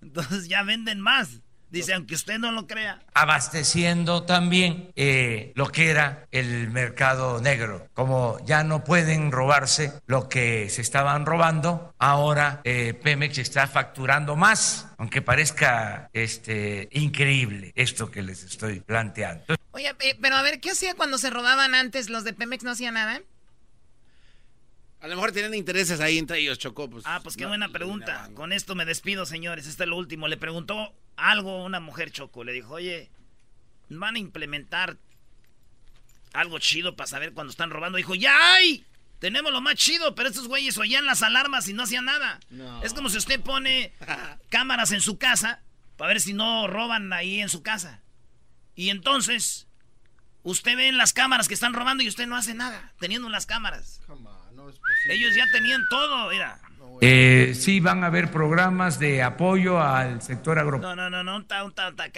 Entonces ya venden más. Dice, aunque usted no lo crea. abasteciendo también eh, lo que era el mercado negro. Como ya no pueden robarse lo que se estaban robando, ahora eh, Pemex está facturando más, aunque parezca este, increíble esto que les estoy planteando. Oye, eh, pero a ver, ¿qué hacía cuando se robaban antes? ¿Los de Pemex no hacían nada? A lo mejor tienen intereses ahí entre ellos, Chocó. Pues, Ah, pues qué no, buena pregunta. Con esto me despido, señores. Este es lo último. Le preguntó algo una mujer Choco. Le dijo, oye, van a implementar algo chido para saber cuando están robando. Dijo, ya hay. Tenemos lo más chido, pero estos güeyes oían las alarmas y no hacían nada. No. Es como si usted pone cámaras en su casa para ver si no roban ahí en su casa. Y entonces, usted ve en las cámaras que están robando y usted no hace nada, teniendo las cámaras. Ellos ya tenían todo, mira. Eh, sí van a haber programas de apoyo al sector agropecuario. No, no, no, no,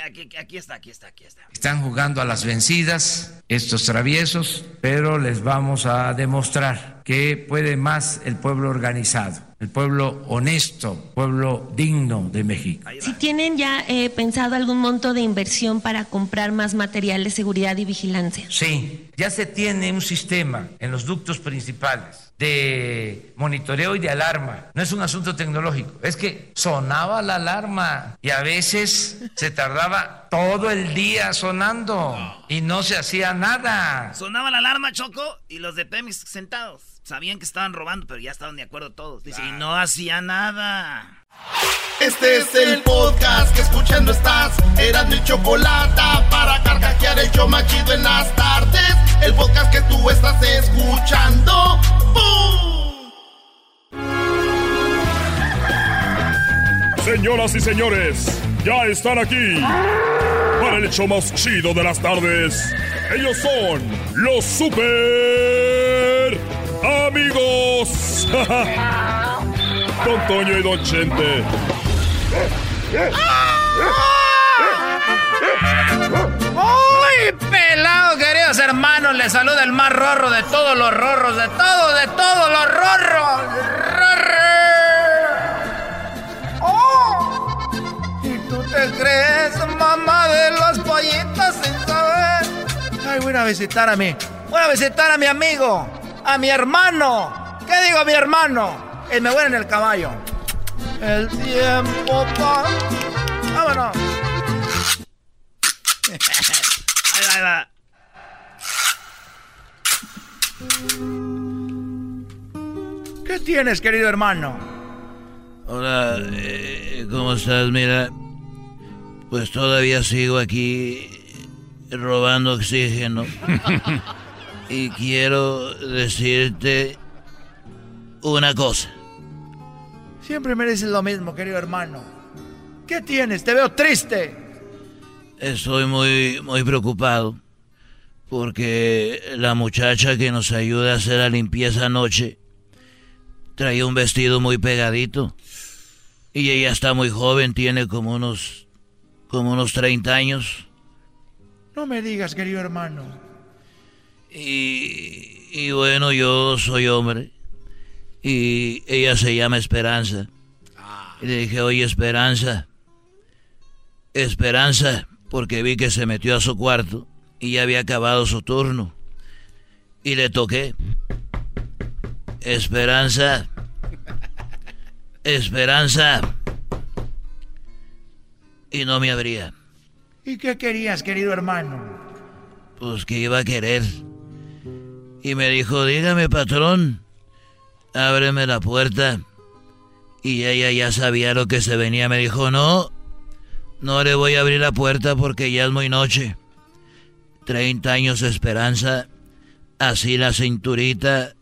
aquí, aquí está, aquí está, aquí está. Están jugando a las vencidas estos traviesos, pero les vamos a demostrar que puede más el pueblo organizado, el pueblo honesto, pueblo digno de México. Si tienen ya eh, pensado algún monto de inversión para comprar más material de seguridad y vigilancia. Sí, ya se tiene un sistema en los ductos principales de monitoreo y de alarma. No es un asunto tecnológico, es que sonaba la alarma y a veces se tardaba todo el día sonando y no se hacía nada. Sonaba la alarma, Choco, y los de Pemex sentados. Sabían que estaban robando, pero ya estaban de acuerdo todos. Dice, y no hacía nada. Este es el podcast que escuchando estás. Eran mi chocolate para carcajear el yo machido en las tardes. El podcast que tú estás escuchando. ¡Bum! Señoras y señores, ya están aquí para el hecho más chido de las tardes. Ellos son los super amigos. Don Toño y Don Chente. ¡Uy, pelado, queridos hermanos! Les saluda el más rorro de todos los rorros, de todo, de todos los rorros. ¡Oh! ¿Y tú te crees mamá de los pollitos sin saber? Ay, voy a visitar a mí. Voy a visitar a mi amigo, a mi hermano. ¿Qué digo, mi hermano? Y me voy en el caballo. El tiempo pa... Vámonos. ahí va, ahí va. ¿Qué tienes, querido hermano? Hola, eh, ¿cómo estás? Mira, pues todavía sigo aquí robando oxígeno. y quiero decirte una cosa. Siempre me dices lo mismo, querido hermano. ¿Qué tienes? Te veo triste. Estoy muy, muy preocupado porque la muchacha que nos ayuda a hacer la limpieza anoche traía un vestido muy pegadito y ella está muy joven, tiene como unos, como unos 30 años. No me digas, querido hermano. Y, y bueno, yo soy hombre y ella se llama Esperanza. Y le dije, oye, Esperanza, Esperanza, porque vi que se metió a su cuarto y ya había acabado su turno. Y le toqué. Esperanza. Esperanza. Y no me abría. ¿Y qué querías, querido hermano? Pues que iba a querer. Y me dijo, dígame, patrón, ábreme la puerta. Y ella ya sabía lo que se venía. Me dijo, no, no le voy a abrir la puerta porque ya es muy noche. Treinta años de esperanza, así la cinturita.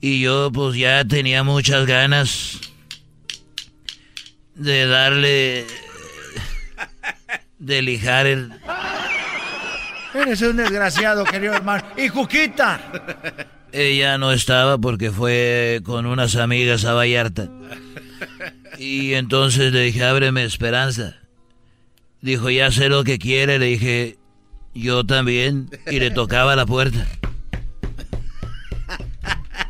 Y yo pues ya tenía muchas ganas de darle... de lijar el... Eres un desgraciado, querido hermano. ¡Y Juquita! Ella no estaba porque fue con unas amigas a Vallarta. Y entonces le dije, ábreme esperanza. Dijo, ya sé lo que quiere. Le dije, yo también. Y le tocaba la puerta.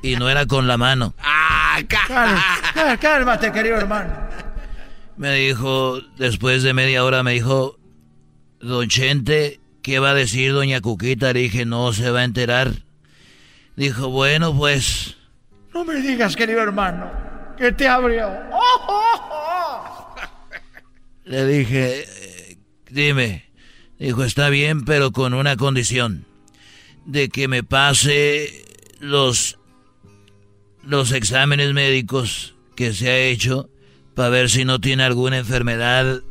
Y no era con la mano. Ah, Cálmate, cálmate, querido hermano. Me dijo, después de media hora, me dijo, Don Chente, ¿qué va a decir Doña Cuquita? Le dije, no se va a enterar. Dijo, bueno, pues... No me digas, querido hermano, que te abrió. Le dije, dime. Dijo, está bien, pero con una condición. De que me pase los, los exámenes médicos que se ha hecho para ver si no tiene alguna enfermedad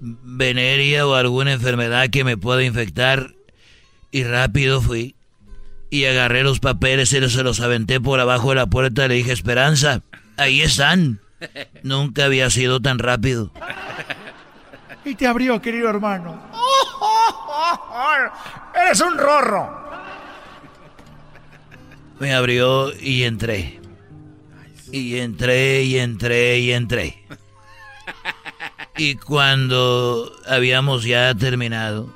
venérea o alguna enfermedad que me pueda infectar. Y rápido fui y agarré los papeles y se los aventé por abajo de la puerta y le dije, Esperanza, ahí están. Nunca había sido tan rápido. Y te abrió, querido hermano. Eres un rorro. Me abrió y entré. Y entré y entré y entré. Y cuando habíamos ya terminado,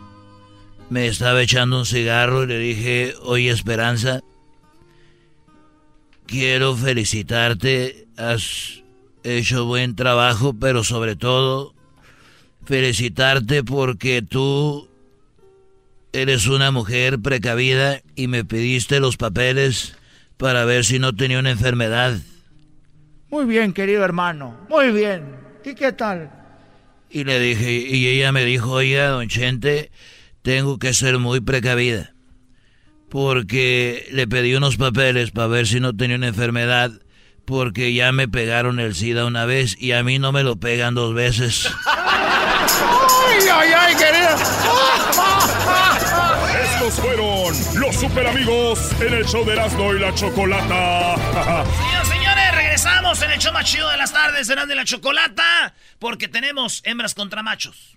me estaba echando un cigarro y le dije, oye Esperanza, quiero felicitarte, has hecho buen trabajo, pero sobre todo felicitarte porque tú eres una mujer precavida y me pediste los papeles para ver si no tenía una enfermedad. Muy bien, querido hermano, muy bien. ¿Y qué tal? Y le dije, y ella me dijo, oiga, don Chente, tengo que ser muy precavida. Porque le pedí unos papeles para ver si no tenía una enfermedad. Porque ya me pegaron el SIDA una vez y a mí no me lo pegan dos veces. ¡Ay, ay, ay, querido! Estos fueron los super amigos en el show de Erasmo y la Chocolata. Señores, señores, regresamos en el show más chido de las tardes, Erasmo y la Chocolata, porque tenemos hembras contra machos.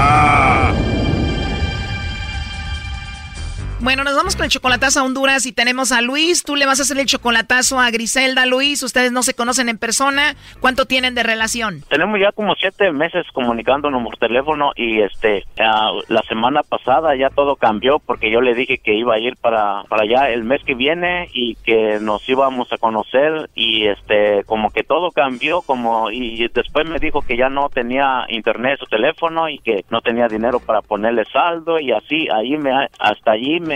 Bueno, nos vamos con el chocolatazo a Honduras y tenemos a Luis. Tú le vas a hacer el chocolatazo a Griselda, Luis. Ustedes no se conocen en persona. ¿Cuánto tienen de relación? Tenemos ya como siete meses comunicándonos por teléfono y este ah, la semana pasada ya todo cambió porque yo le dije que iba a ir para, para allá el mes que viene y que nos íbamos a conocer y este como que todo cambió como y después me dijo que ya no tenía internet su teléfono y que no tenía dinero para ponerle saldo y así ahí me hasta allí me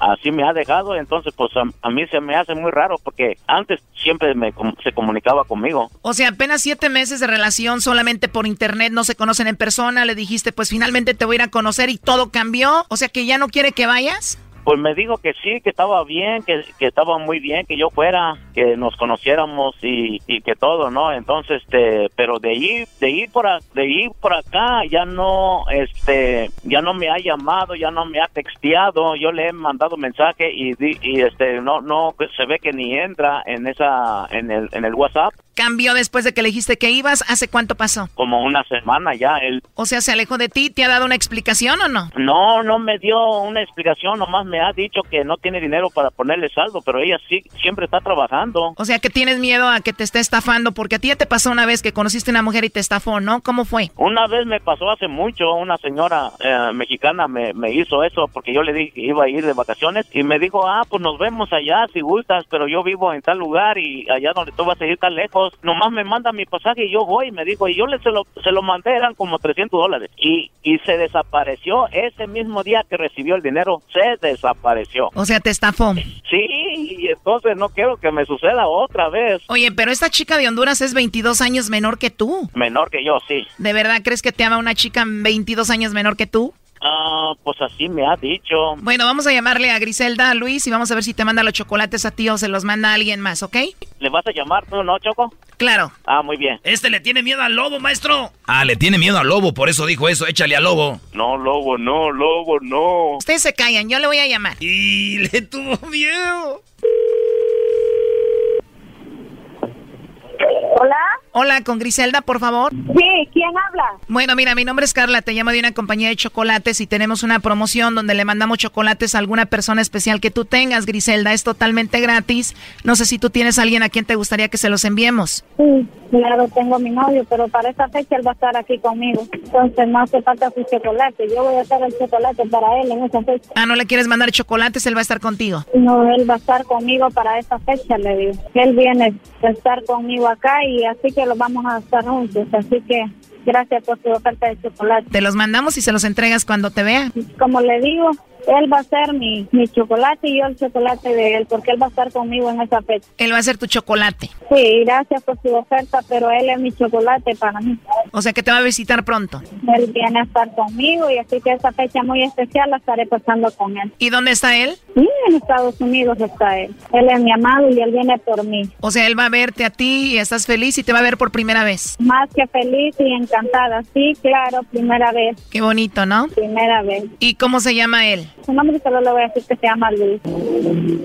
así me ha dejado, entonces pues a, mí se me hace muy raro porque antes siempre me, se comunicaba conmigo. O sea, apenas siete meses de relación solamente por internet, no se conocen en persona, le dijiste pues finalmente te voy a ir a conocer y todo cambió, o sea que ya no quiere que vayas. Pues me dijo que sí, que estaba bien, que, que estaba muy bien, que yo fuera, que nos conociéramos y, y que todo, ¿no? Entonces, este, pero de ir, de ir por, de ir por acá, ya no, este, ya no me ha llamado, ya no me ha texteado, yo le he mandado mensaje y, y este, no, no, se ve que ni entra en esa, en el, en el WhatsApp. ¿Cambió después de que le dijiste que ibas? ¿Hace cuánto pasó? Como una semana ya. Él... O sea, ¿se alejó de ti? ¿Te ha dado una explicación o no? No, no me dio una explicación, nomás me ha dicho que no tiene dinero para ponerle saldo, pero ella sí siempre está trabajando. O sea, que tienes miedo a que te esté estafando, porque a ti ya te pasó una vez que conociste una mujer y te estafó, ¿no? ¿Cómo fue? Una vez me pasó hace mucho, una señora eh, mexicana me, me hizo eso porque yo le dije que iba a ir de vacaciones y me dijo, ah, pues nos vemos allá si gustas, pero yo vivo en tal lugar y allá donde tú vas a ir tan lejos nomás me manda mi pasaje y yo voy, me dijo, y yo le se lo, se lo mandé, eran como 300 dólares. Y, y se desapareció ese mismo día que recibió el dinero, se desapareció. O sea, te estafó. Sí, y entonces no quiero que me suceda otra vez. Oye, pero esta chica de Honduras es 22 años menor que tú. Menor que yo, sí. ¿De verdad crees que te ama una chica 22 años menor que tú? Ah, pues así me ha dicho. Bueno, vamos a llamarle a Griselda, Luis, y vamos a ver si te manda los chocolates a ti o se los manda a alguien más, ¿ok? ¿Le vas a llamar tú, no, Choco? Claro. Ah, muy bien. Este le tiene miedo al lobo, maestro. Ah, le tiene miedo al lobo, por eso dijo eso, échale al lobo. No, lobo, no, lobo, no. Ustedes se callan, yo le voy a llamar. Y le tuvo miedo. Hola. Hola, con Griselda, por favor. Sí, ¿quién habla? Bueno, mira, mi nombre es Carla, te llamo de una compañía de chocolates y tenemos una promoción donde le mandamos chocolates a alguna persona especial que tú tengas, Griselda. Es totalmente gratis. No sé si tú tienes a alguien a quien te gustaría que se los enviemos. Sí, claro, tengo a mi novio, pero para esa fecha él va a estar aquí conmigo. Entonces no hace falta su chocolate. Yo voy a hacer el chocolate para él en esa fecha. Ah, ¿no le quieres mandar chocolates? Él va a estar contigo. No, él va a estar conmigo para esa fecha, le digo. Él viene a estar conmigo acá y así que lo vamos a estar juntos. Así que gracias por su oferta de chocolate. Te los mandamos y se los entregas cuando te vea. Como le digo, él va a ser mi, mi chocolate y yo el chocolate de él, porque él va a estar conmigo en esa fecha. Él va a ser tu chocolate. Sí, gracias por su oferta, pero él es mi chocolate para mí. O sea que te va a visitar pronto. Él viene a estar conmigo y así que esa fecha muy especial la estaré pasando con él. ¿Y dónde está él? Sí, en Estados Unidos está él. Él es mi amado y él viene por mí. O sea, él va a verte a ti y estás feliz y te va a ver por primera vez. Más que feliz y encantada. Sí, claro, primera vez. Qué bonito, ¿no? Primera vez. ¿Y cómo se llama él? Su nombre solo le voy a decir que se llama Luis.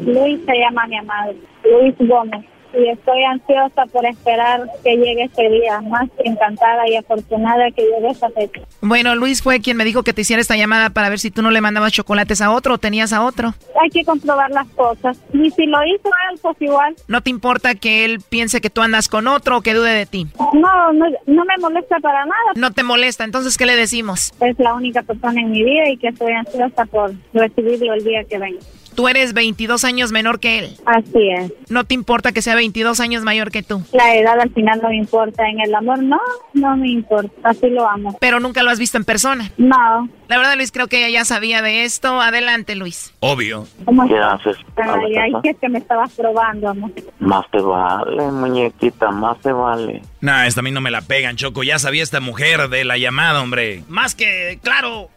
Luis se llama mi amado. Luis Gómez. Y estoy ansiosa por esperar que llegue ese día. Más que encantada y afortunada que llegue esa fecha. Bueno, Luis fue quien me dijo que te hiciera esta llamada para ver si tú no le mandabas chocolates a otro o tenías a otro. Hay que comprobar las cosas. Y si lo hizo él, pues igual. ¿No te importa que él piense que tú andas con otro o que dude de ti? No, no, no me molesta para nada. No te molesta, entonces ¿qué le decimos? Es la única persona en mi vida y que estoy ansiosa por recibirlo el día que venga. Tú eres 22 años menor que él. Así es. ¿No te importa que sea 22 años mayor que tú? La edad al final no me importa. En el amor no, no me importa. Así lo amo. Pero nunca lo has visto en persona. No. La verdad, Luis, creo que ella ya sabía de esto. Adelante, Luis. Obvio. ¿Cómo ¿Qué haces? Ay, ay, que es que me estabas probando, amor. Más te vale, muñequita, más te vale. Nah, esta a mí no me la pegan, Choco. Ya sabía esta mujer de la llamada, hombre. Más que, claro.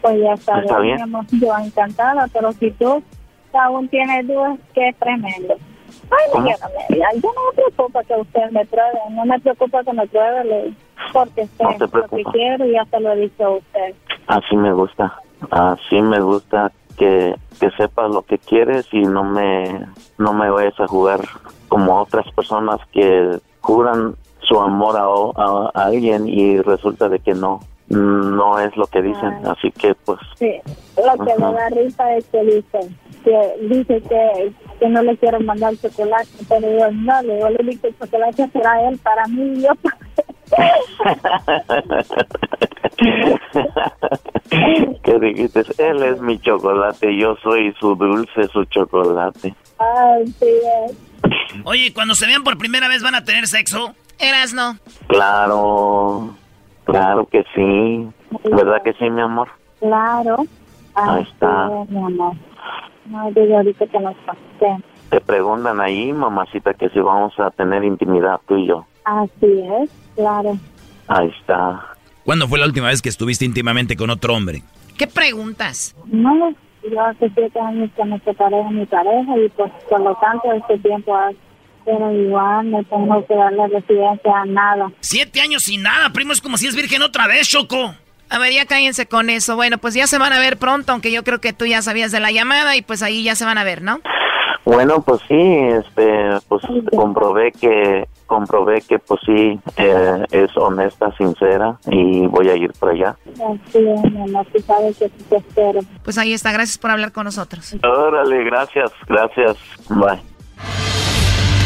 Pues ya sabes, Está bien. mi amor, yo encantada, pero si tú aún tienes dudas, qué tremendo. Ay, yo no, me, yo no me preocupa que usted me pruebe, no me preocupa que me pruebe, porque sé No lo que quiero y ya se lo he dicho a usted. Así me gusta. Así me gusta que, que sepas lo que quieres y no me, no me vayas a jugar como otras personas que juran su amor a- a alguien y resulta de que no, no es lo que dicen. Así que pues Sí, lo que me da risa es que dice que dice que, que no le quiero mandar chocolate, pero yo no, le digo, le digo que el chocolate será él para mí y yo para ¿Qué dijiste? Él es mi chocolate, yo soy su dulce, su chocolate. Ay, sí, es. Oye, cuando se vean por primera vez van a tener sexo. Eras no. Claro, claro que sí. ¿Verdad que sí, mi amor? claro. Ahí Así está. es, mi amor. No, digo ahorita que nos pasemos. Te preguntan ahí, mamacita, que si vamos a tener intimidad tú y yo. Así es, claro. Ahí está. ¿Cuándo fue la última vez que estuviste íntimamente con otro hombre? ¿Qué preguntas? No, yo hace siete años que me separé de mi pareja y pues por lo tanto este tiempo ha pero igual no tengo que darle residencia a nada. Siete años sin nada, primo. Es como si es virgen otra vez, Choco. A ver, ya cállense con eso. Bueno, pues ya se van a ver pronto, aunque yo creo que tú ya sabías de la llamada y pues ahí ya se van a ver, ¿no? Bueno, pues sí, este, pues comprobé que, comprobé que pues sí, eh, es honesta, sincera y voy a ir por allá. Así es, mi amor, tú sabes que sí te espero. Pues ahí está. Gracias por hablar con nosotros. Órale, gracias, gracias. Bye.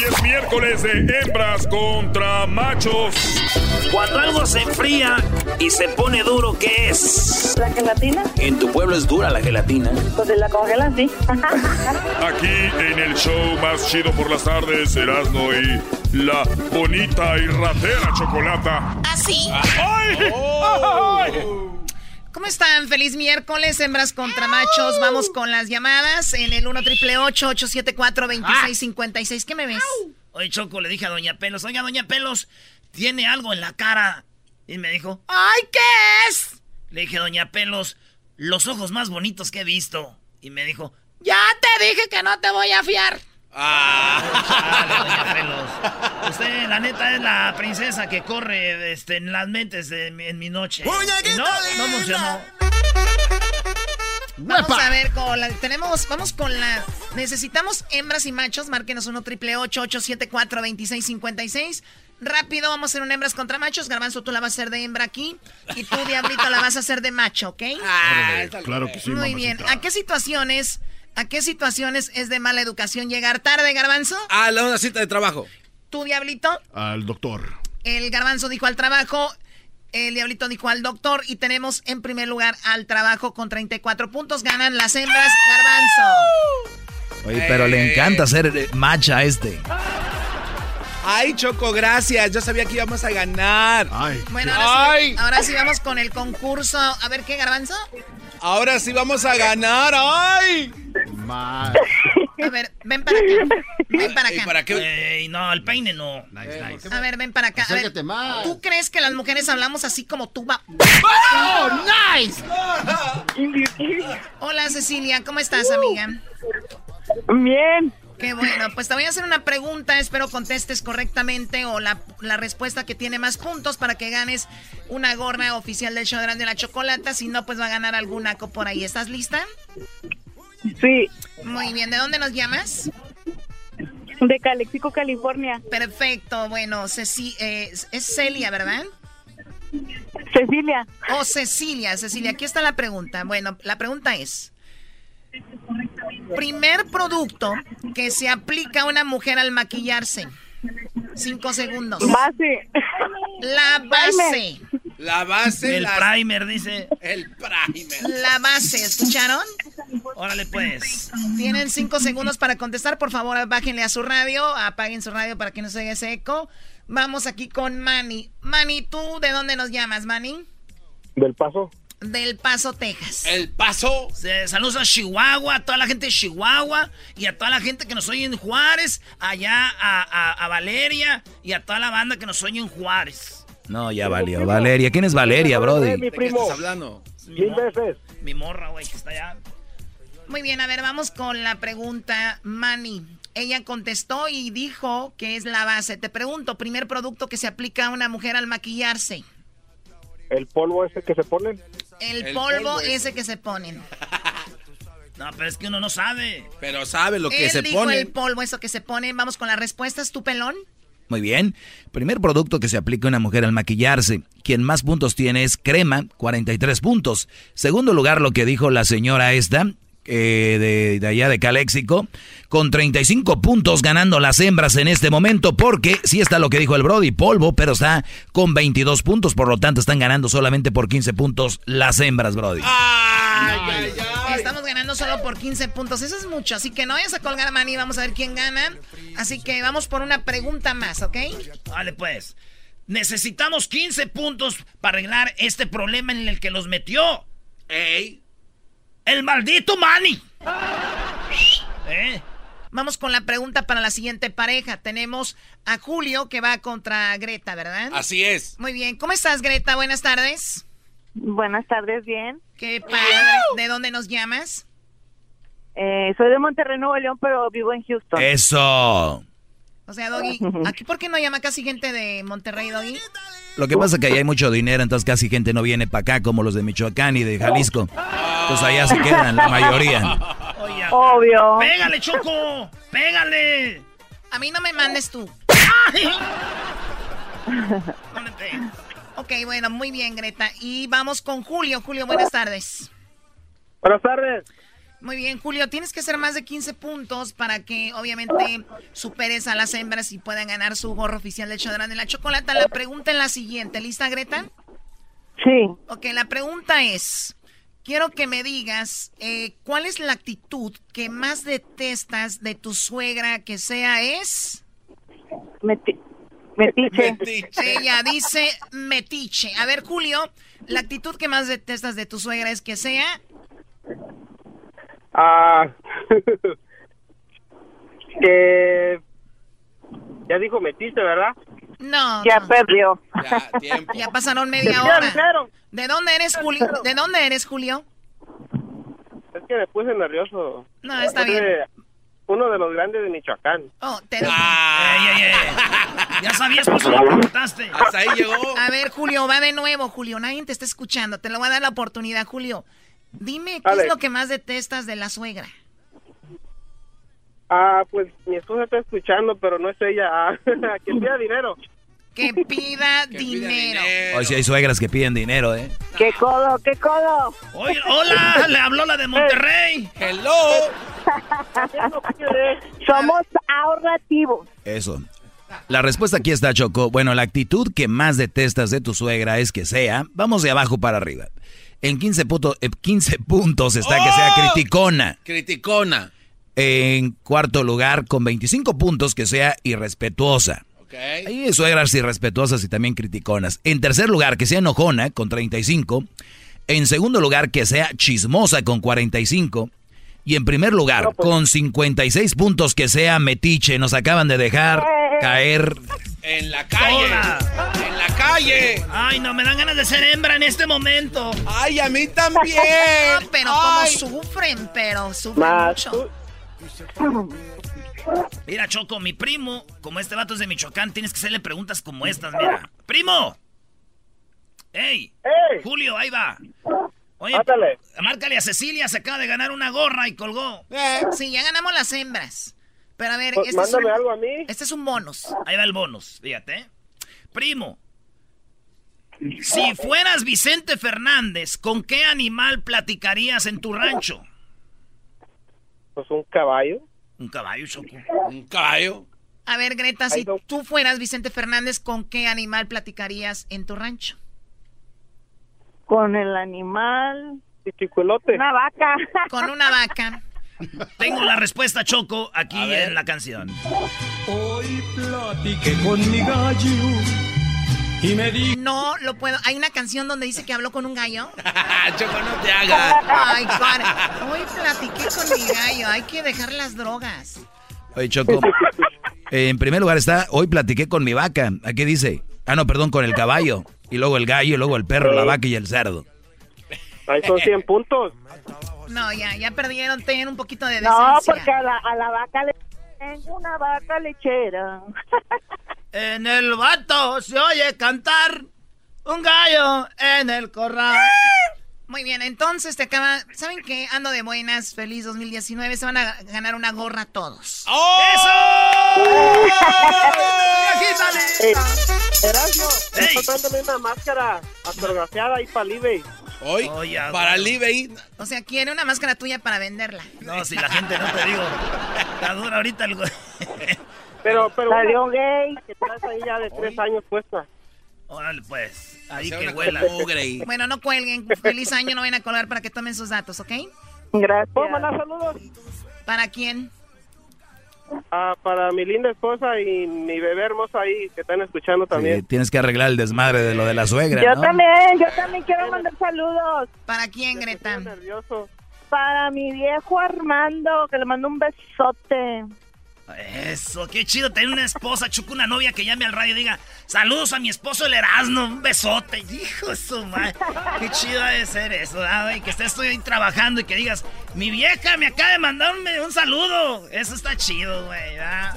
Hoy es miércoles de hembras contra machos. Cuando algo se enfría y se pone duro, ¿qué es? ¿La gelatina? En tu pueblo es dura la gelatina. Pues la congelan, sí. Aquí en el show más chido por las tardes, Erasno y la bonita y ratera chocolata. ¿Así? ¡Ay! ¿Cómo están? Feliz miércoles, hembras contra machos. Vamos con las llamadas en el 1 triple 874 2656 ¿Qué me ves? Oye, Choco, le dije a Doña Pelos, oiga, Doña Pelos, tiene algo en la cara. Y me dijo, ¡Ay, qué es! le dije, Doña Pelos, los ojos más bonitos que he visto. Y me dijo, Ya te dije que no te voy a fiar. Chale, Doña Pelos. Usted, la neta, es la princesa que corre este, en las mentes de mi- en mi noche. Y no, no funcionó. Vamos a ver con la, tenemos, vamos con la, necesitamos hembras y machos, márquenos 1 triple 874 2656 Rápido, vamos a hacer un hembras contra machos. Garbanzo, tú la vas a hacer de hembra aquí. Y tú, Diablito, la vas a hacer de macho, ¿ok? Claro que sí, Muy bien. ¿A qué situaciones, a qué situaciones es de mala educación llegar tarde, Garbanzo? A la una cita de trabajo. Tú, Diablito. Al doctor. El garbanzo dijo al trabajo, el diablito dijo al doctor y tenemos en primer lugar al trabajo con 34 puntos. Ganan las hembras, garbanzo. Oye, pero le encanta ser macha a este. Ay, Choco, gracias. Yo sabía que íbamos a ganar. Ay. Bueno, ahora Ay. sí, ahora sí vamos con el concurso. A ver, ¿qué, garbanzo? Ahora sí vamos a ganar. ¡Ay! A ver, ven para acá. Ven para acá. ¿Para Ey, no, el peine no. A ver, ven para acá. A ver. ¿Tú crees que las mujeres hablamos así como tú va? ¡Oh, nice! Hola, Cecilia. ¿Cómo estás, amiga? Bien. Qué bueno, pues te voy a hacer una pregunta, espero contestes correctamente o la, la respuesta que tiene más puntos para que ganes una gorra oficial del show de la Chocolata, si no, pues va a ganar alguna por ahí. ¿Estás lista? Sí. Muy bien, ¿de dónde nos llamas? De Calexico, California. Perfecto, bueno, Ceci eh, es Celia, ¿verdad? Cecilia. Oh, Cecilia, Cecilia, aquí está la pregunta. Bueno, la pregunta es, primer producto que se aplica a una mujer al maquillarse. Cinco segundos. Base. La base. La base. El las- primer, dice. El primer. La base, ¿escucharon? Órale, pues. Tienen cinco segundos para contestar. Por favor, bájenle a su radio, apaguen su radio para que no se oiga ese eco. Vamos aquí con Manny. Manny, ¿tú de dónde nos llamas, Manny? Del Paso. Del Paso, Texas. El Paso. Saludos a Chihuahua, a toda la gente de Chihuahua y a toda la gente que nos oye en Juárez, allá a, a- a Valeria y a toda la banda que nos oye en Juárez. No, ya valió. Valeria. ¿Quién es Valeria, Brody? Mi primo. hablando? Mil veces. Mi morra, güey, que está allá. Muy bien, a ver, vamos con la pregunta, Manny. Ella contestó y dijo que es la base. Te pregunto, primer producto que se aplica a una mujer al maquillarse. El polvo ese que se ponen. El, El polvo, polvo ese. ese. que se ponen. No, pero es que uno no sabe. Pero sabe lo que Él se dijo pone. el polvo, eso que se pone. Vamos con las respuestas, tu pelón. Muy bien. Primer producto que se aplica a una mujer al maquillarse. Quien más puntos tiene es crema, 43 puntos. Segundo lugar, lo que dijo la señora esta, eh, de, de allá de Caléxico, con 35 puntos ganando las hembras en este momento, porque sí está lo que dijo el Brody, polvo, pero está con 22 puntos, por lo tanto están ganando solamente por 15 puntos las hembras, Brody. Estamos ganando solo por 15 puntos. Eso es mucho. Así que no vayas a colgar, Manny. Vamos a ver quién gana. Así que vamos por una pregunta más, ¿ok? Vale, pues. Necesitamos 15 puntos para arreglar este problema en el que los metió. ¡Ey! ¡El maldito Manny! ¿Eh? Vamos con la pregunta para la siguiente pareja. Tenemos a Julio que va contra Greta, ¿verdad? Así es. Muy bien. ¿Cómo estás, Greta? Buenas tardes. Buenas tardes, bien. Qué padre. ¿De dónde nos llamas? Eh, soy de Monterrey, Nuevo León, pero vivo en Houston. Eso. O sea, Doggy, ¿aquí por qué no llama casi gente de Monterrey, Doggy? Lo que pasa es que allá hay mucho dinero, entonces casi gente no viene para acá como los de Michoacán y de Jalisco. Pues allá se quedan la mayoría. Oye, Obvio. ¡Pégale, Choco! ¡Pégale! A mí no me mandes tú. ¡Ay! No me pegues. Ok, bueno, muy bien, Greta. Y vamos con Julio. Julio, buenas tardes. Buenas tardes. Muy bien, Julio, tienes que hacer más de 15 puntos para que obviamente superes a las hembras y puedan ganar su gorro oficial de Chodrán de la Chocolata. La pregunta es la siguiente, ¿lista, Greta? Sí. Ok, la pregunta es, quiero que me digas, eh, ¿cuál es la actitud que más detestas de tu suegra que sea es? Meti- metiche. Ella dice metiche. A ver, Julio, la actitud que más detestas de tu suegra es que sea... Ah. que. Ya dijo metiste, ¿verdad? No. Ya no. perdió. Ya, tiempo. Ya pasaron media hora. ¿De dónde eres, Julio? ¿De dónde eres, Julio? Es que me puse nervioso. No, está bien. Uno de los grandes de Michoacán. Oh, te- Ah. Ya sabías, por eso lo preguntaste. Hasta ahí llegó. A ver, Julio, va de nuevo, Julio. Nadie te está escuchando. Te lo voy a dar la oportunidad, Julio. Dime, ¿qué Dale. es lo que más detestas de la suegra? Ah, pues mi esposa está escuchando, pero no es ella. Ah, que pida dinero. Que pida Que dinero. Hoy sí hay suegras que piden dinero, ¿eh? ¡Qué codo, qué codo! Oye, hola, le habló la de Monterrey. Hello. Somos ahorrativos. Eso. La respuesta aquí está, Choco. Bueno, la actitud que más detestas de tu suegra es que sea, vamos de abajo para arriba. En 15, puto- eh, 15 puntos está que sea ¡Oh! criticona. Criticona. En cuarto lugar, con 25 puntos, que sea irrespetuosa. Ok. Hay suegras irrespetuosas y también criticonas. En tercer lugar, que sea enojona, con 35. En segundo lugar, que sea chismosa, con 45. Y en primer lugar, con 56 puntos, que sea metiche. Nos acaban de dejar caer. En la calle. Hola. En la calle. Ay, no, me dan ganas de ser hembra en este momento. Ay, a mí también. No, pero como Ay. sufren, pero sufren Más mucho. Mira, Choco, mi primo, como este vato es de Michoacán, tienes que hacerle preguntas como estas, mira. ¡Primo! ¡Ey! ¡Ey! Julio, ahí va. Oye, Mátale. márcale a Cecilia, se acaba de ganar una gorra y colgó. Eh, Sí, ya ganamos las hembras. Pero a ver, Pues este es, mándame un, algo a mí. este es un bonus. Ahí va el bonus, fíjate. Primo, si fueras Vicente Fernández, ¿con qué animal platicarías en tu rancho? Pues un caballo. Un caballo, Choco. un caballo. A ver, Greta, si tú fueras Vicente Fernández, ¿con qué animal platicarías en tu rancho? Con el animal. Y chicuelote. Una vaca. Con una vaca. Tengo la respuesta, Choco, aquí en la canción. Hoy platiqué con mi gallo y me di... No, lo puedo. Hay una canción donde dice que habló con un gallo. Choco, no te hagas. Ay, para. Hoy platiqué con mi gallo. Hay que dejar las drogas. Oye, Choco. en primer lugar está, hoy platiqué con mi vaca. ¿A qué dice? Ah, no, perdón, con el caballo. Y luego el gallo, y luego el perro, la vaca y el cerdo. Ahí son 100 puntos. No, ya, ya perdieron. Ten un poquito de No, decencia. porque a la, a la vaca le tengo una vaca lechera. En el vato se oye cantar un gallo en el corral. Muy bien, entonces te acaba. ¿Saben qué? Ando de buenas, feliz 2019. Se van a ganar una gorra todos. Eh, Erasmo, está dándole una máscara autografiada ahí para Libey. Hoy, para Libey. O sea, quiere una máscara tuya para venderla. No, si la gente no te digo. Está dura ahorita el güey. Pero, pero. Salió gay. Que traes ahí ya de tres años puesta. Órale, pues. Ahí que huela. mugre. Bueno, no cuelguen. Feliz año, no vayan a colgar para que tomen sus datos, ¿ok? Gracias. ¿Puedo mandar saludos? ¿Para quién? Ah, para mi linda esposa y mi bebé hermosa ahí que están escuchando Sí, también. tienes que arreglar el desmadre de lo de la suegra, Yo ¿no? también, yo también quiero mandar saludos. ¿Para quién, Greta? nervioso. Para mi viejo Armando, que le mando un besote. Eso, qué chido tener una esposa, chuco, una novia que llame al radio y diga, saludos a mi esposo el Erasmo, un besote. Hijo de su madre, qué chido ha de ser eso, ¿ah, güey? Que estés tú ahí trabajando y que digas, mi vieja me acaba de mandarme un saludo. Eso está chido, güey, ¿verdad?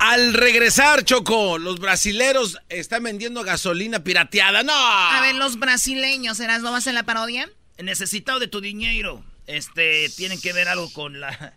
Al regresar, Choco, los brasileros están vendiendo gasolina pirateada. ¡No! A ver, los brasileños, ¿serás no vas en la parodia? Necesitado de tu dinero. Este, tienen que ver algo con la,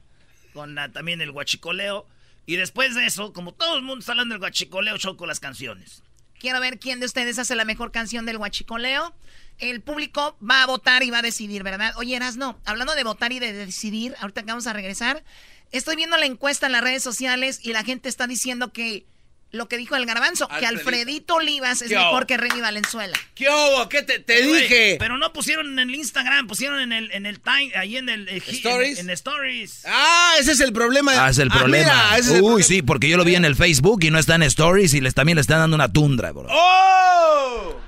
con la, también el guachicoleo. Y después de eso, como todo el mundo está hablando del guachicoleo, choco las canciones. Quiero ver quién de ustedes hace la mejor canción del huachicoleo. El público va a votar y va a decidir, ¿verdad? Oye, no. hablando de votar y de decidir, ahorita vamos a regresar, estoy viendo la encuesta en las redes sociales y la gente está diciendo que lo que dijo el garbanzo, que Alfredito. Olivas es ¿Qué mejor hubo? que Remy Valenzuela. ¿Qué hubo? ¿Qué te, dije? Pero no pusieron en el Instagram, pusieron en el, en el time, ahí en el... eh, en- ¿Stories? En, Stories. Ah, ese es el problema. Ah, es el problema. mira, ese es el Uy, problema. sí, porque yo lo vi en el Facebook y no está en Stories y les también le están dando una tundra, bro. ¡Oh!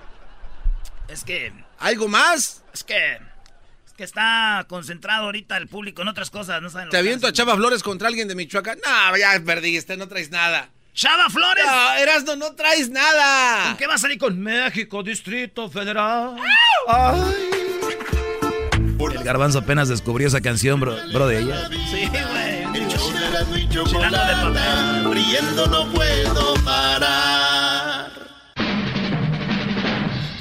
Es que... ¿Algo más? Es que... Es que está concentrado ahorita el público en otras cosas, no saben lo ¿Te que aviento a. Chava Flores contra alguien de Michoacán? No, ya perdiste, no traes nada. ¡Chava Flores! No, Erasno, no traes nada. ¿Con qué va a salir con México, Distrito Federal? El garbanzo apenas descubrió esa canción, bro, bro de ella. Sí, güey. El show de y chocolate, riendo no puedo parar.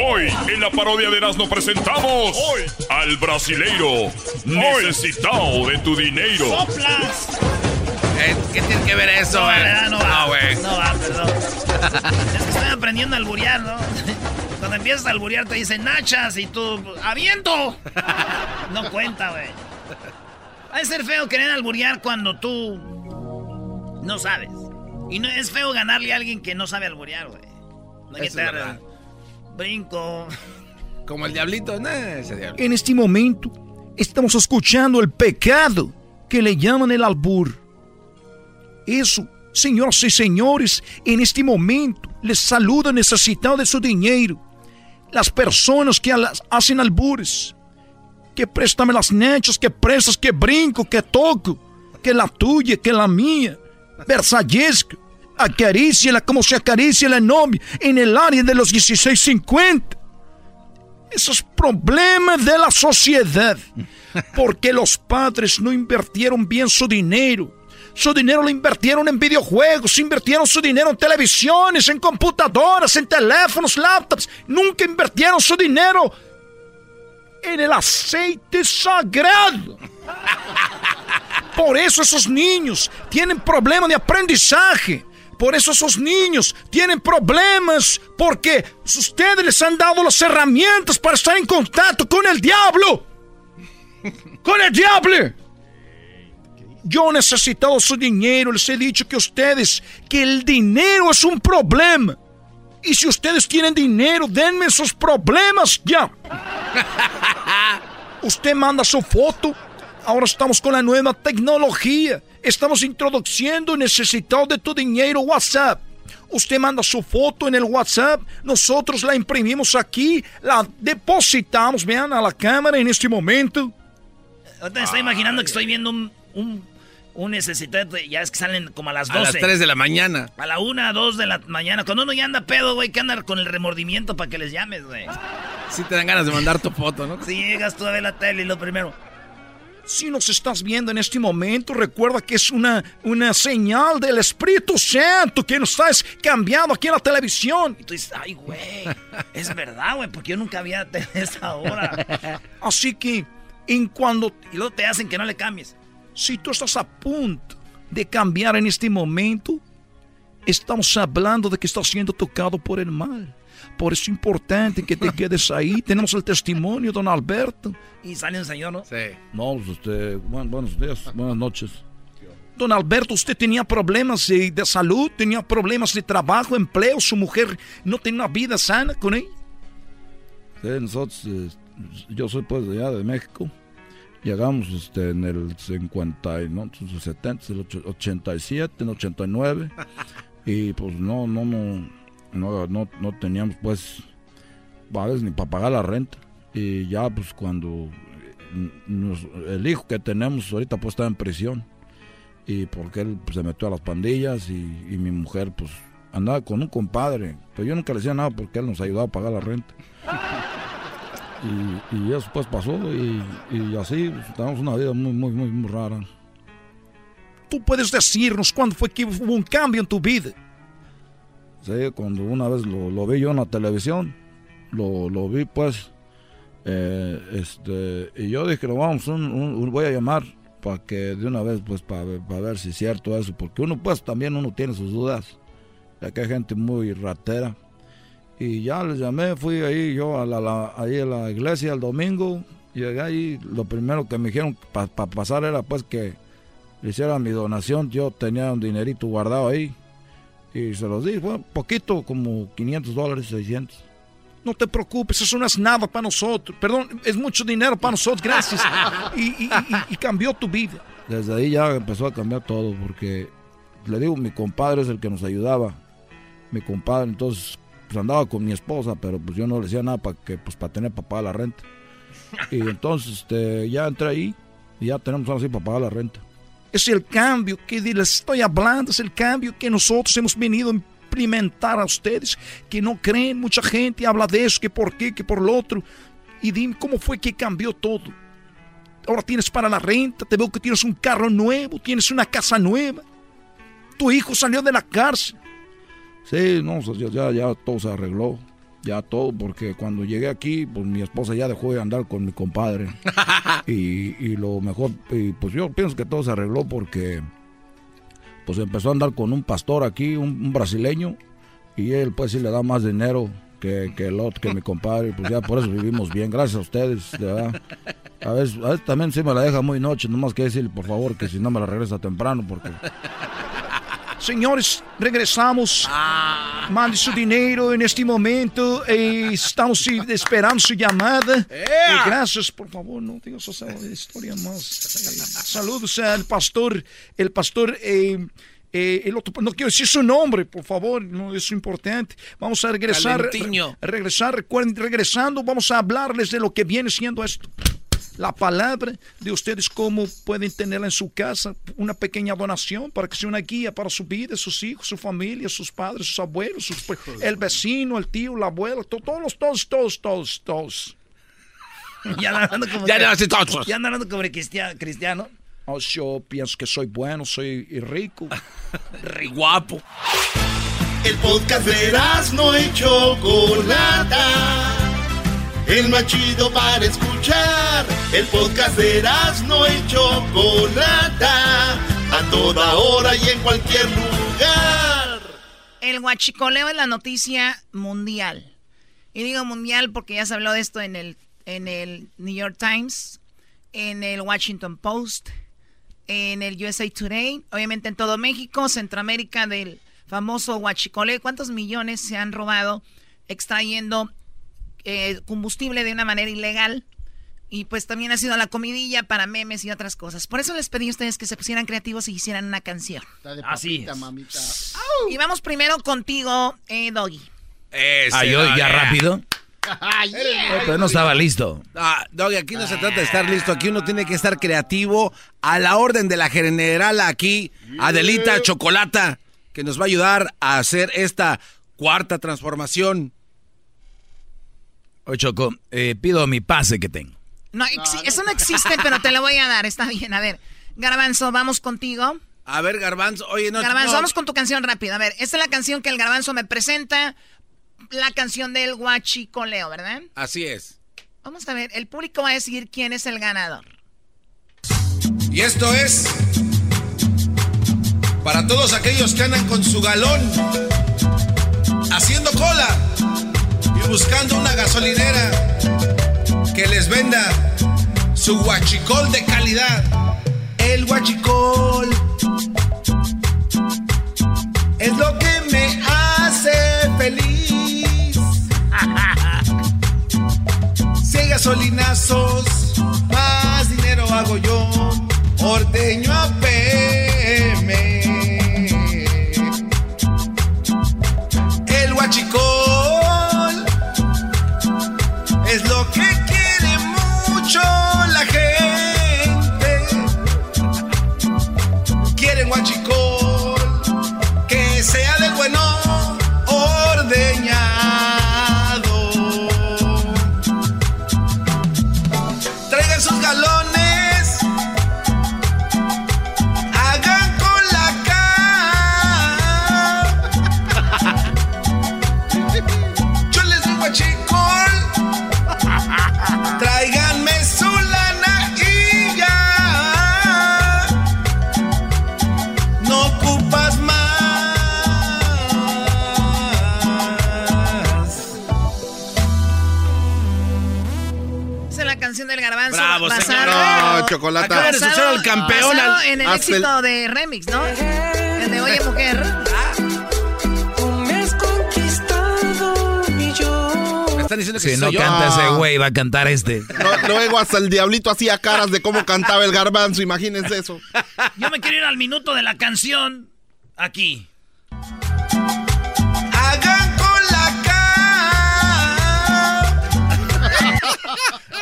Hoy en la parodia de Erasmo presentamos al brasileiro necesitado de tu dinero. ¡Soplas! Eh, ¿Qué tiene que ver eso, No, güey? ¿verdad? no va. güey. No va, perdón. es que estoy aprendiendo a alburear, ¿no? Cuando empiezas a alburear te dicen nachas y tú, ¡aviento! No cuenta, güey. Va a ser feo querer alburear cuando tú no sabes. Y no es feo ganarle a alguien que no sabe alburear, güey. No hay que estar. Brinco. Como el diablito, no, ese diablito. En este momento estamos escuchando el pecado que le llaman el albur. Eso, señoras y señores, en este momento les saluda necesitado de su dinero. Las personas que hacen albures. Que préstame las nechas, que prestas, que brinco, que toco. Que la tuya, que la mía. Versallesca. Acaríciala como se acaricia la novia en el área de los 1650 esos problemas de la sociedad. Porque los padres no invirtieron bien su dinero. Su dinero lo invirtieron en videojuegos, invirtieron su dinero en televisiones, en computadoras, en teléfonos, laptops. Nunca invirtieron su dinero en el aceite sagrado. Por eso esos niños tienen problemas de aprendizaje. Por eso esos niños tienen problemas porque ustedes les han dado las herramientas para estar en contacto con el diablo. Con el diablo. Yo he necesitado su dinero, les he dicho que ustedes, que el dinero es un problema. Y si ustedes tienen dinero, denme sus problemas ya. Usted manda su foto. Ahora estamos con la nueva tecnología. Estamos introduciendo necesitado de tu dinero WhatsApp. Usted manda su foto en el WhatsApp, nosotros la imprimimos aquí, la depositamos, vean, a la cámara en este momento. Ahorita me estoy imaginando que estoy viendo un, un, un necesitado, ya es que salen como a las 12. A las 3 de la mañana. A la 1, 2 de la mañana. Cuando uno ya anda pedo, güey, que anda con el remordimiento para que les llames, güey. Sí te dan ganas de mandar tu foto, ¿no? Si llegas tú a ver la tele y lo primero. Si nos estás viendo en este momento, recuerda que es una, una señal del Espíritu Santo que nos estás cambiando aquí en la televisión. Y tú dices, ay, güey, es verdad, güey, porque yo nunca había tenido esa hora. Así que, en cuando... Y luego te hacen que no le cambies. Si tú estás a punto de cambiar en este momento, estamos hablando de que estás siendo tocado por el mal. Por eso es importante que te quedes ahí. Tenemos el testimonio, don Alberto. Y sale un señor, ¿no? Sí. No, usted, buen- buenos días, buenas noches. Don Alberto, usted tenía problemas de, de salud, tenía problemas de trabajo, empleo, su mujer no tenía una vida sana con él. Sí, nosotros, eh, yo soy pues de allá de México. Llegamos este, en el 50, y no, en el 70, el ocho- 87, en el 89. Y pues no, no, no, no, no, no teníamos pues, vales ni para pagar la renta. Y ya pues cuando eh, nos- el hijo que tenemos ahorita pues está en prisión. Y porque él pues, se metió a las pandillas y, y mi mujer pues andaba con un compadre. Pero yo nunca le decía nada porque él nos ayudaba a pagar la renta. Y, y eso pues pasó y, y así pues, tenemos una vida muy, muy, muy, muy rara. Tú puedes decirnos cuándo fue que hubo un cambio en tu vida. Cuando una vez lo, vi yo en la televisión, lo, vi pues, eh, este, y yo dije, vamos, un- voy a llamar para que de una vez pues para ver si es cierto eso, porque uno pues también uno tiene sus dudas, ya que hay gente muy ratera. Y ya les llamé, fui ahí yo a la, la- a la iglesia el domingo, llegué ahí, lo primero que me dijeron para pasar era pues que hiciera mi donación, yo tenía un dinerito guardado ahí. Y se los di, fue poquito, como 500 dólares, 600. No te preocupes, eso no es nada para nosotros. Perdón, es mucho dinero para nosotros, gracias. Y, y- y- y cambió tu vida. Desde ahí ya empezó a cambiar todo, porque le digo, mi compadre es el que nos ayudaba. Mi compadre, entonces, pues andaba con mi esposa, pero pues yo no le decía nada para que, pues para tener pagar la renta. Y entonces, este, ya entré ahí y ya tenemos ahora sí para pagar la renta. Es el cambio que les estoy hablando, es el cambio que nosotros hemos venido a implementar a ustedes, que no creen, mucha gente habla de eso, que por qué, que por lo otro. Y dime cómo fue que cambió todo. Ahora tienes para la renta, te veo que tienes un carro nuevo, tienes una casa nueva. Tu hijo salió de la cárcel. Sí, no, ya, ya, ya todo se arregló. Ya todo, porque cuando llegué aquí, pues mi esposa ya dejó de andar con mi compadre. y, y lo mejor, y pues yo pienso que todo se arregló porque pues empezó a andar con un pastor aquí, un, un brasileño, y él pues sí le da más dinero que, que el otro, que mi compadre, pues ya por eso vivimos bien, gracias a ustedes, de verdad. A veces, a veces también sí me la deja muy noche, nomás que decirle por favor que si no me la regresa temprano, porque... Señores, regresamos. Mande su dinero en este momento. eh, estamos esperando su llamada. Eh, gracias, por favor, no digas esa historia más. Eh, saludos al pastor. El pastor. eh, eh, el otro, no quiero decir su nombre, por favor, no es importante. Vamos a regresar. Re- regresar, recuerden, regresando, vamos a hablarles de lo que viene siendo esto. La palabra de ustedes, cómo pueden tenerla en su casa, una pequeña donación para que sea una guía para su vida, sus hijos, su familia, sus padres, sus abuelos, sus- el vecino, el tío, la abuela, to- todos, todos, todos, todos, todos. Ya anda hablando como, Ya que- todos. ya como cristiano. cristiano. Oh, yo pienso que soy bueno, soy rico. Re guapo. El podcast de no y Chocolata. El más chido para escuchar. El podcast de no y Chocolata. A toda hora y en cualquier lugar. El guachicoleo es la noticia mundial. Y digo mundial porque ya se habló de esto en el, en el New York Times, en el Washington Post, en el USA Today, obviamente en todo México, Centroamérica del famoso huachicoleo. ¿Cuántos millones se han robado extrayendo eh, combustible de una manera ilegal? Y pues también ha sido la comidilla para memes y otras cosas. Por eso les pedí a ustedes que se pusieran creativos y hicieran una canción. Así Y vamos primero contigo, eh, Doggy. ah, yo ya rápido. Pero no estaba listo. Ah, Doggy, aquí no se trata de estar listo. Aquí uno tiene que estar creativo. A la orden de la general aquí, Adelita Chocolata, que nos va a ayudar a hacer esta cuarta transformación. Oye, Choco, eh, pido mi pase que tengo. No, eso no existe, pero te lo voy a dar. Está bien. A ver, Garbanzo, vamos contigo. A ver, Garbanzo, oye, no. Garbanzo, vamos con tu canción rápida. A ver, esta es la canción que el Garbanzo me presenta. La canción del Leo, ¿verdad? Así es. Vamos a ver, el público va a decidir quién es el ganador. Y esto es para todos aquellos que andan con su galón haciendo cola buscando una gasolinera que les venda su guachicol de calidad. El guachicol es lo que me hace feliz. si hay gasolinazos, más dinero hago yo. Ordeño a Chocolata. basado- Acaba de escuchar al campeón, al- en el hasta el- éxito de remix, ¿no? El de Oye Mujer. Me están diciendo que Si no yo. canta ese güey, va a cantar este. No, luego hasta el diablito hacía caras de cómo cantaba el garbanzo, imagínense eso. Yo me quiero ir al minuto de la canción. Aquí. Hagan con la cara.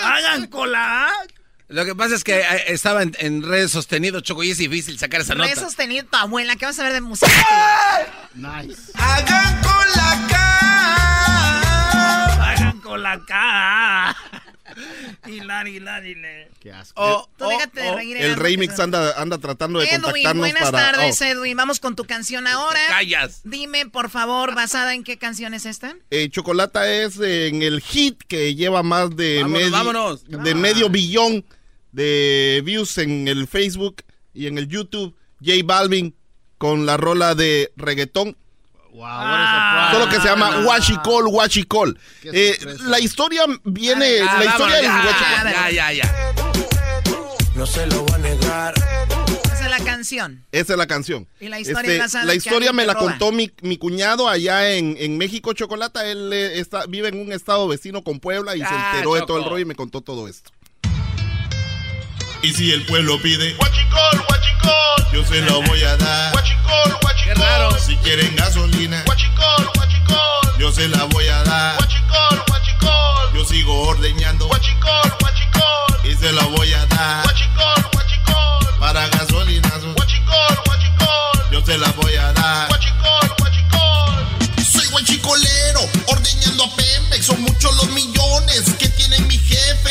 Hagan cola. Lo que pasa es que eh, estaba en, en redes sostenido, Choco, y es difícil sacar esa Re nota. sostenido tu abuela. ¿Qué vas a ver de música? Nice. Hagan con la cara. Hagan con la cara. Hilar, hilar, hilar. Qué asco. Oh, Tú déjate de reír. El remix anda, anda tratando de Edwin, contactarnos buenas para. tardes, oh. Edwin. Vamos con tu canción ahora. callas. Dime, por favor, basada en qué canción es esta. Eh, Chocolata es en el hit que lleva más de, Vámonos, medio, vámonos. de Ah. medio billón de views en el Facebook y en el YouTube. J Balvin con la rola de reggaetón. Solo que se llama Washicol, Washicol. Eh, la historia viene. Ah, la historia del ya, ya, ya, ya. No se lo va a negar. Esa es la canción. Esa es la canción. Y la historia Este, la historia me la roba. contó mi, mi cuñado allá en, en México, Chocolata. Él eh, está, vive en un estado vecino con Puebla y se Ah, enteró de todo el rollo y me contó todo esto. Y si el pueblo pide Guachicol, guachicol Yo se lo voy a dar. Guachicol, guachicol Qué raro. Si quieren gasolina Guachicol, guachicol Yo se la voy a dar. Guachicol, guachicol Yo sigo ordeñando Guachicol, guachicol Y se la voy a dar. Guachicol, guachicol Para gasolinazo Guachicol, guachicol Yo se la voy a dar. Guachicol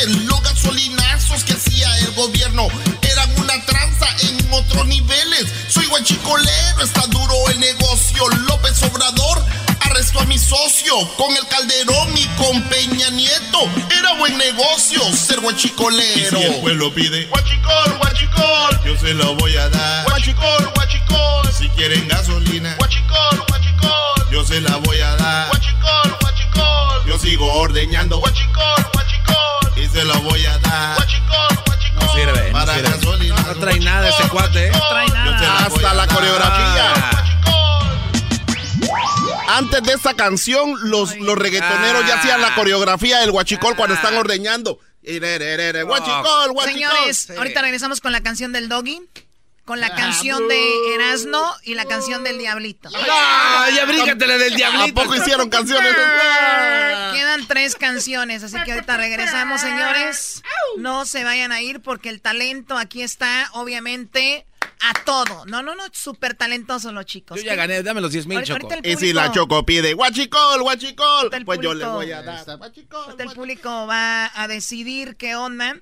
los gasolinazos que hacía el gobierno eran una tranza en otros niveles. Soy guachicolero, está duro el negocio. López Obrador arrestó a mi socio con el Calderón y con Peña Nieto. Era buen negocio ser guachicolero. Y si el pueblo pide guachicol, guachicol, yo se lo voy a dar. Guachicol, guachicol, si quieren gasolina. Guachicol, guachicol, yo se la voy a dar. Guachicol, guachicol, yo sigo ordeñando. Guachicol, guachicol y se lo voy a dar. Guachicol, guachicol. No sirve. No trae nada de ese cuate, ¿eh? No trae nada. ¿eh? Hasta la coreografía. Antes de esa canción, los, los reggaetoneros ya hacían la ah. coreografía del guachicol cuando ah. están ordeñando. Guachicol, guachicol. Señores, ahorita regresamos con la canción del doggy. Con la canción de Erasno y la canción del Diablito. ¡No! Ya bríncatela del Diablito. ¿A poco hicieron canciones? Quedan tres canciones, así que ahorita regresamos, señores. No se vayan a ir porque el talento aquí está, obviamente, a todo. No, no, no, súper talentosos los chicos. Yo ya gané, dame los 10 mil, Choco. Y si la Choco pide guachicol, guachicol, pues yo le público- voy a dar. ahorita el público va a decidir qué onda.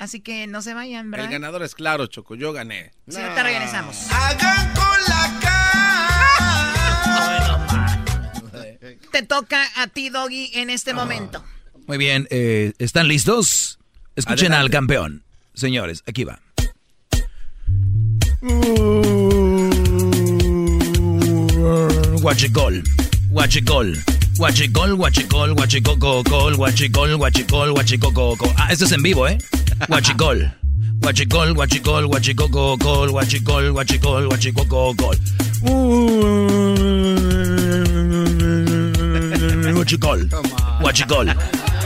Así que no se vayan, El ¿verdad? ganador es claro, Choco. Yo gané. Sí, ahorita regresamos. Hagan con la Te toca a ti, Doggy, en este momento. Muy bien, eh, ¿están listos? Escuchen Adelante. al campeón. Señores, aquí va. Guachicol, guachicol, guachicol, guachicol, guachicococol, guachicol, guachicol, guachicococol. Ah, esto es en vivo, ¿eh? Guachicol, guachicol, guachicol, guachicococol, guachicol, guachicol, guachicococol. Guachicol, guachicol,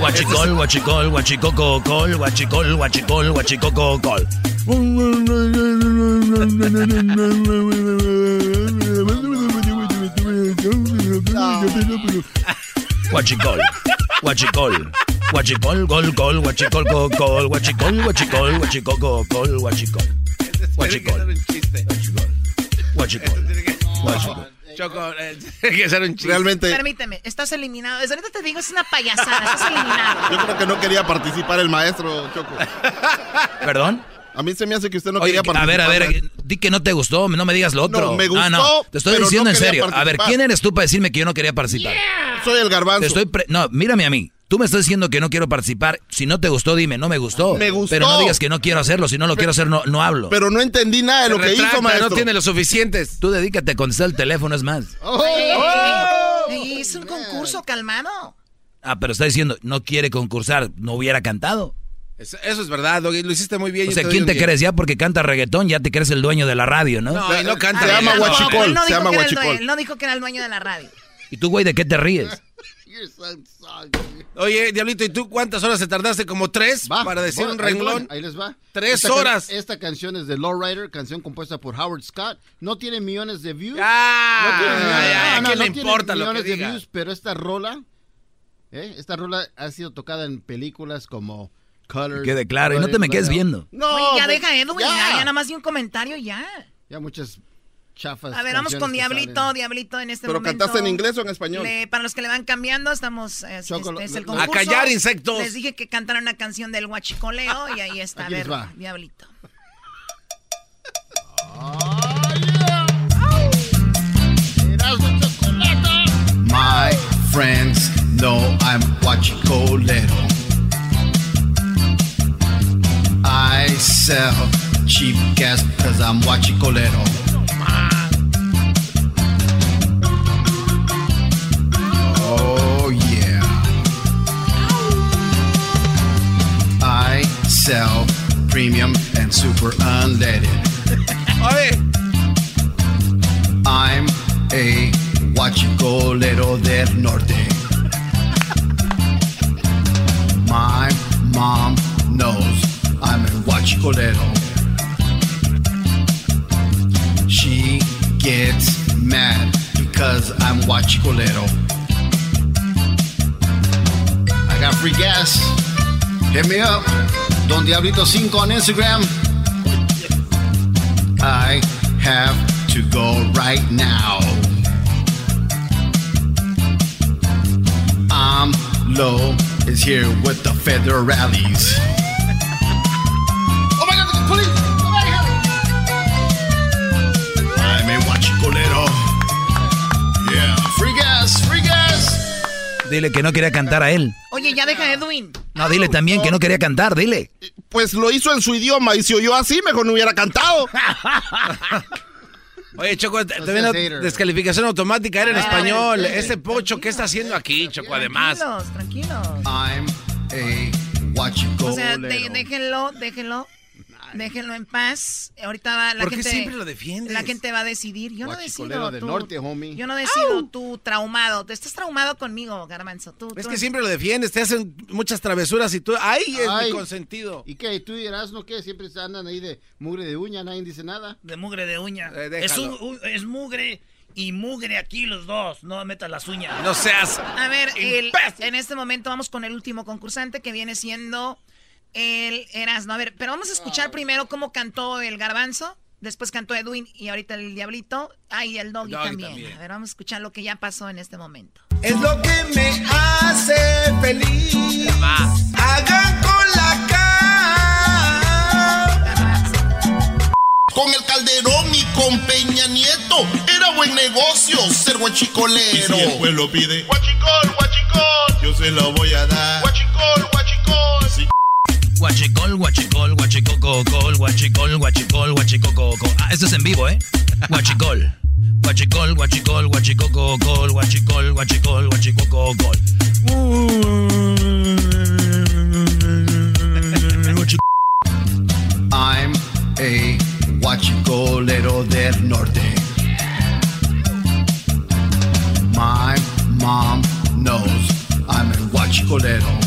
guachicol, guachicol, guachicococol, guachicol, guachicol, guachicococol. Guachicol, guachicol, guachicol, gol, gol, guachicol, gol, gol, guachicol, guachicol, guachicol, gol, gol, guachicol. Guachicol, guachicol, guachicol. Choco, eh, tiene que ser un chiste. Realmente, Permíteme, estás eliminado. Desde ahorita te digo, es una payasada, estás eliminado. yo creo que no quería participar el maestro, Choco. ¿Perdón? A mí se me hace que usted no Oye, quería a participar. ver, a ver, di que no te gustó, no me digas lo otro. No, me Ah, no, gustó, te estoy diciendo no en serio. A ver, participar. ¿quién eres tú para decirme que yo no quería participar? Soy el garbanzo. Te estoy pre- no, mírame a mí. Tú me estás diciendo que no quiero participar. Si no te gustó, dime, no me gustó. Me gustó. Pero no digas que no quiero hacerlo. Si no lo quiero hacer, no, no hablo. Pero no entendí nada de lo que hizo, maestro. no tiene los suficientes. Tú dedícate a contestar el teléfono, es más. Oh, oh. es un concurso calmado. Ah, pero está diciendo, no quiere concursar, no hubiera cantado. Eso, eso es verdad, Doggy. Lo hiciste muy bien. O sea, ¿quién te crees ya porque canta reggaetón? Ya te crees el dueño de la radio, ¿no? No, no canta. Se llama Guachicol, él no se dijo llama que era el Guachicol. dueño- él no dijo que era el dueño de la radio. ¿Y tú, güey, de qué te ríes? Oye, Diablito, ¿y tú cuántas horas te tardaste? ¿Como tres Va, para decir voy, un renglón? Ahí les va. Tres Esta can- horas. esta canción es de Lowrider, canción compuesta por Howard Scott. No tiene millones de views. Ah, no tiene millones, ya, no, ¿qué no le tiene importa lo que millones de diga? views, pero esta rola, ¿eh? esta rola ha sido tocada en películas como Colors. Quede claro, y no te me quedes viendo. No, Oye, ya pues, deja Edwin, ya. ya nada más di un comentario y ya. Ya muchas chafas. A ver, vamos con Diablito, salen. Diablito en este ¿Pero momento. cantaste en inglés o en español? Le- para los que le van cambiando, estamos. es, este es lo- el lo- concurso. A callar, insectos. Les dije que cantaran una canción del huachicoleo y ahí está. A Aquí ver, va. Diablito. My friends know I'm Huachicolero. I sell cheap gas cause I'm Huachicolero. Oh yeah. I sell premium and super unleaded. I'm a Huachicolero del Norte. My mom knows I'm a Huachicolero. She gets mad because I'm Huachicolero. I got free gas. Hit me up. Don Diablito 5 on Instagram. I have to go right now. I'm low is here with the federales. Dile que no quería cantar a él. Oye, ya deja Edwin. No, dile también que no quería cantar, dile. Pues lo hizo en su idioma y si oyó así, mejor no hubiera cantado. Oye, Choco, hater. descalificación automática, era en español. Este pocho, ¿qué está haciendo aquí, Choco? Además. Tranquilos, tranquilos. I'm a O sea, déjenlo, déjenlo. Déjenlo en paz. Ahorita va la ¿Por qué gente. siempre lo defiendes? La gente va a decidir. Yo no decido. del tú. norte, homie. Yo no decido. Tú traumado. Te estás traumado conmigo, Garbanzo. Tú, Es tú- que siempre lo defiendes, te hacen muchas travesuras y tú, ¡ay, es Ay. mi consentido! ¿Y qué? ¿Tú dirás no qué? Siempre se andan ahí de mugre de uña, nadie dice nada. De mugre de uña. Eh, es, un- es mugre y mugre aquí los dos. No metas las uñas. No seas... A ver, el- en este momento vamos con el último concursante que viene siendo el Erasmo. A ver, pero vamos a escuchar primero cómo cantó el Garbanzo. Después cantó Edwin y ahorita el Diablito. Ah, y el Doggy, Doggy también. también. A ver, vamos a escuchar lo que ya pasó en este momento. Es lo que me hace feliz. Hagan con la cara. Con el Calderón y con Peña Nieto era buen negocio ser guachicolero. Y si el pueblo pide guachicol, guachicol, yo se lo voy a dar. Guachicol, guachicol. Sí. Guachicol, guachicol, guachicococol, guachicol, guachicol, guachicococol. Ah, esto es en vivo, ¿eh? Guachicol. Guachicol, guachicol, guachicococol, guachicol, guachicol, guachicococol. I'm a guachicolero del norte. My mom knows I'm a guachicolero.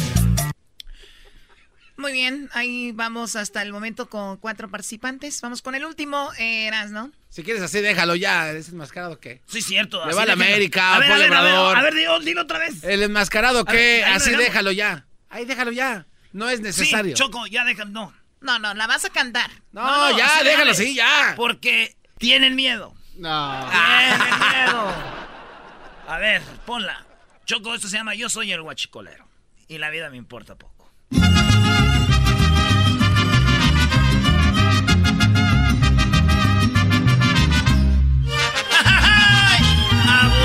Muy bien, ahí vamos hasta el momento con cuatro participantes. Vamos con el último, eh, Erasmo. Si quieres así, déjalo ya, ¿es enmascarado qué? Sí, cierto. Le va a la. América, A ver, a ver, a ver, Obrador. a ver, dilo, dilo otra vez. ¿El enmascarado ver, qué? Así déjalo ya. Ahí déjalo ya. No es necesario. Sí, Choco, ya déjalo, no. No, no, la vas a cantar. No, ya, así déjalo así, ya. Porque tienen miedo. No. Tienen miedo. A ver, ponla. Choco, esto se llama Yo soy el guachicolero. Y la vida me importa poco.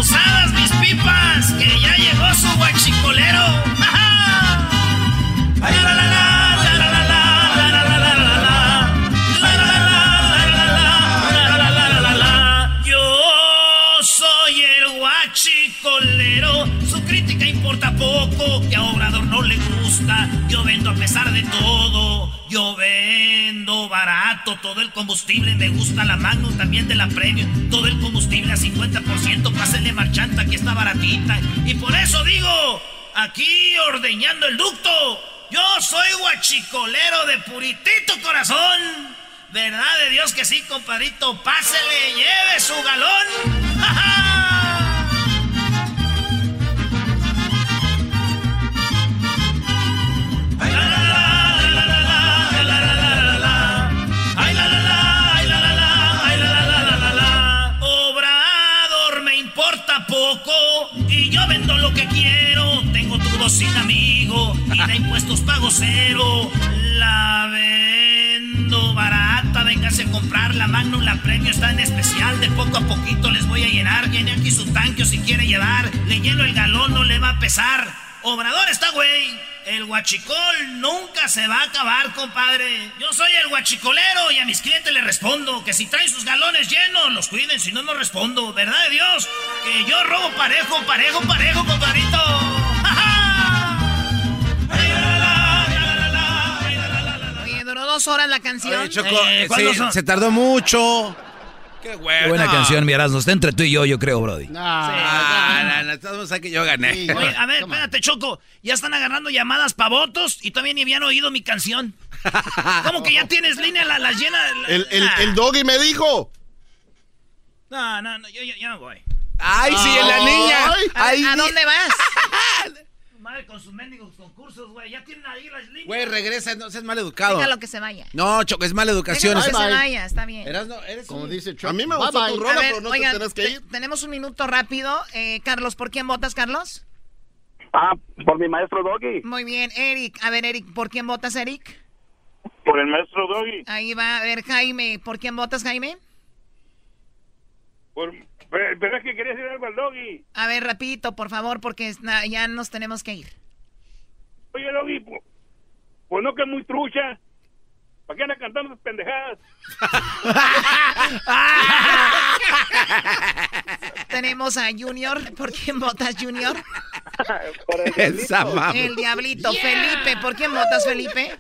usadas mis pipas, que ya llegó su guachicolero. ¡Ay, la, la, guachicolero. Su crítica importa poco, que a Obrador no le gusta, yo vendo a pesar de todo. Yo vendo barato, todo el combustible me gusta la Magnum también de la Premium. Todo el combustible a 50%, pásenle marchanta que está baratita. Y por eso digo, aquí ordeñando el ducto, yo soy guachicolero de puritito corazón. ¿Verdad de Dios que sí, compadrito? Pásele, lleve su galón. ¡Ja, ja! Sin amigo y de impuestos pago cero. La vendo barata, véngase a comprar la Magnum, la premio está en especial. De poco a poquito les voy a llenar. Viene aquí su tanque o si quiere llevar. Le lleno el galón, no le va a pesar. Obrador está güey. El guachicol nunca se va a acabar, compadre. Yo soy el guachicolero y a mis clientes les respondo que si traen sus galones llenos, los cuiden, si no, no respondo. ¿Verdad de Dios? Que yo robo parejo, parejo, parejo, compadrito. Dos horas la canción. Oye, Choco, Eh, eh, ¿cuándo sí, son? se tardó mucho. Qué buena. Qué buena canción, mi Erasmo. Está entre tú y yo, yo creo, Brody. Ah, no, no, todos saben que yo gané. Sí. Oye, a ver, espérate, Choco. Ya están agarrando llamadas para votos y todavía ni habían oído mi canción. ¿Cómo que ya tienes línea la, la llena? la- El, el, Ah. el doggy me dijo. No, no, no, yo, yo, yo me voy. Ay, sí, la niña. Ay. ¿A, Ay, a dónde vas? Madre con sus mendigos concursos, güey. Ya tienen ahí las líneas. Güey, regresa, no seas mal educado. Déjalo que se vaya. No, Choco, es mala educación. Déjalo que Eso- se bye. vaya, está bien. Erasmo, eres Como un- dice Trump. A mí me Bye, gustó bye. tu rola, ver, pero no oigan, te tenés que te- ir. tenemos un minuto rápido. Eh, Carlos, ¿por quién votas, Carlos? Ah, por mi maestro Doggy. Muy bien, Eric. A ver, Eric, ¿por quién votas, Eric? Por el maestro Doggy. Ahí va, a ver, Jaime, ¿por quién votas, Jaime? Por... Pero, pero es que quería decir algo al Doggy. A ver, rapidito, por favor, porque ya nos tenemos que ir. Oye, Doggy, pues, pues no que es muy trucha. ¿Para qué anda cantando esas pendejadas? Tenemos a Junior. ¿Por quién votas, Junior? Por el diablito. El Diablito. Felipe, ¿por quién votas, Felipe?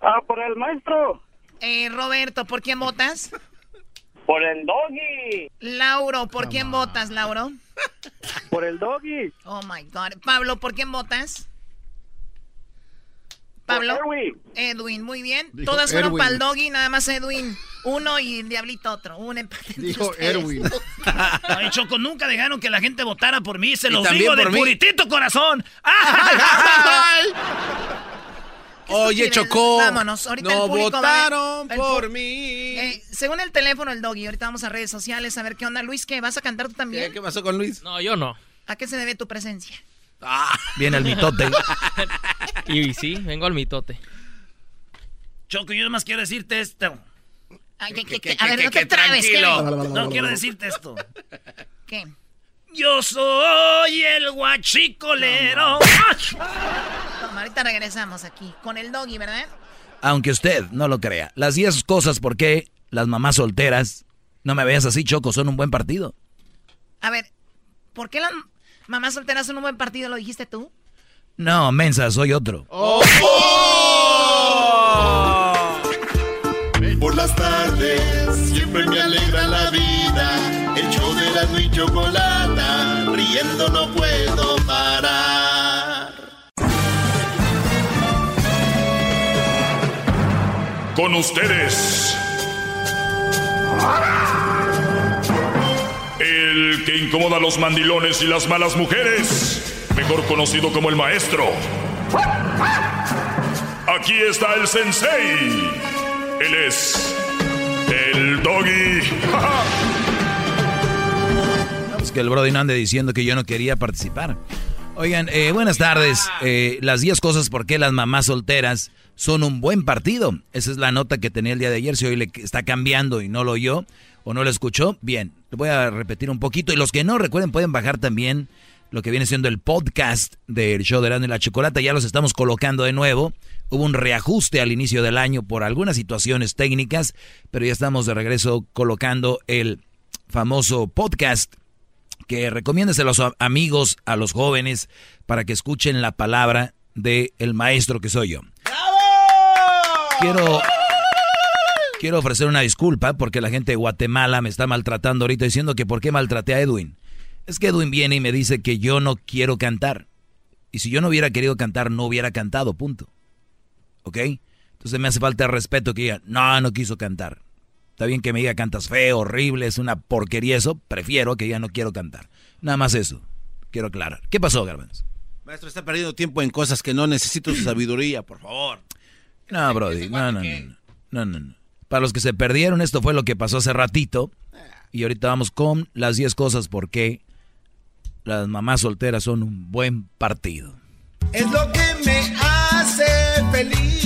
Ah, por el maestro. Eh, Roberto, ¿por quién votas? Por el doggy. Lauro, ¿por quién votas, Lauro? Por el doggy. Oh my God. Pablo, ¿por quién votas? Pablo. Edwin. muy bien. Dijo Todas fueron para el doggy, nada más Edwin. Uno y el diablito otro. Un empate. Dijo. Erwin. Ay, Choco, nunca dejaron que la gente votara por mí. Se Y los digo de mí. puritito corazón. Oye, Chocó. Vámonos, ahorita no el público va a votaron el por mí. Eh, según el teléfono, el doggy. Ahorita vamos a redes sociales a ver qué onda. Luis, ¿qué? ¿Vas a cantar tú también? ¿Qué pasó con Luis? No, yo no. ¿A qué se debe tu presencia? Viene el mitote. Y sí, vengo al mitote. Choco, yo nomás quiero decirte esto. Ay, a ver, que- no te trabes. No, quiero decirte esto. ¿Qué? Yo soy el guachicolero. Toma, ahorita regresamos aquí con el doggy, ¿verdad? Aunque usted no lo crea. Las 10 cosas por qué las mamás solteras, no me veas así, Choco, son un buen partido. A ver, ¿por qué las mamás solteras son un buen partido? ¿Lo dijiste tú? No, mensa, soy otro. Por las tardes siempre me alegra la vida. El show de la y chocolata, riendo no puedo parar. Con ustedes. El que incomoda a los mandilones y las malas mujeres, mejor conocido como el maestro. Aquí está el sensei. Él es el doggy. Que el Brody no ande diciendo que yo no quería participar. Oigan, eh, buenas tardes. Eh, las 10 cosas por qué las mamás solteras son un buen partido. Esa es la nota que tenía el día de ayer. Si hoy le está cambiando y no lo oyó o no lo escuchó, bien, voy a repetir un poquito. Y los que no recuerden pueden bajar también lo que viene siendo el podcast del show de Erasmo y la Chocolata. Ya los estamos colocando de nuevo. Hubo un reajuste al inicio del año por algunas situaciones técnicas, pero ya estamos de regreso colocando el famoso podcast que recomiendes a los amigos, a los jóvenes, para que escuchen la palabra del el maestro que soy yo. Quiero, quiero ofrecer una disculpa porque la gente de Guatemala me está maltratando ahorita diciendo que por qué maltraté a Edwin. Es que Edwin viene y me dice que yo no quiero cantar. Y si yo no hubiera querido cantar, no hubiera cantado, punto. ¿Ok? Entonces me hace falta respeto que diga, no, no quiso cantar. Está bien que me diga cantas feo, horrible, es una porquería eso. Prefiero que ya no quiero cantar. Nada más eso. Quiero aclarar. ¿Qué pasó, Garbanzo? Maestro, está perdiendo tiempo en cosas que no necesito su sabiduría, por favor. No, Brody. No, no, no, no, no, no. Para los que se perdieron, esto fue lo que pasó hace ratito. Y ahorita vamos con las 10 cosas por qué las mamás solteras son un buen partido. Es lo que me hace feliz.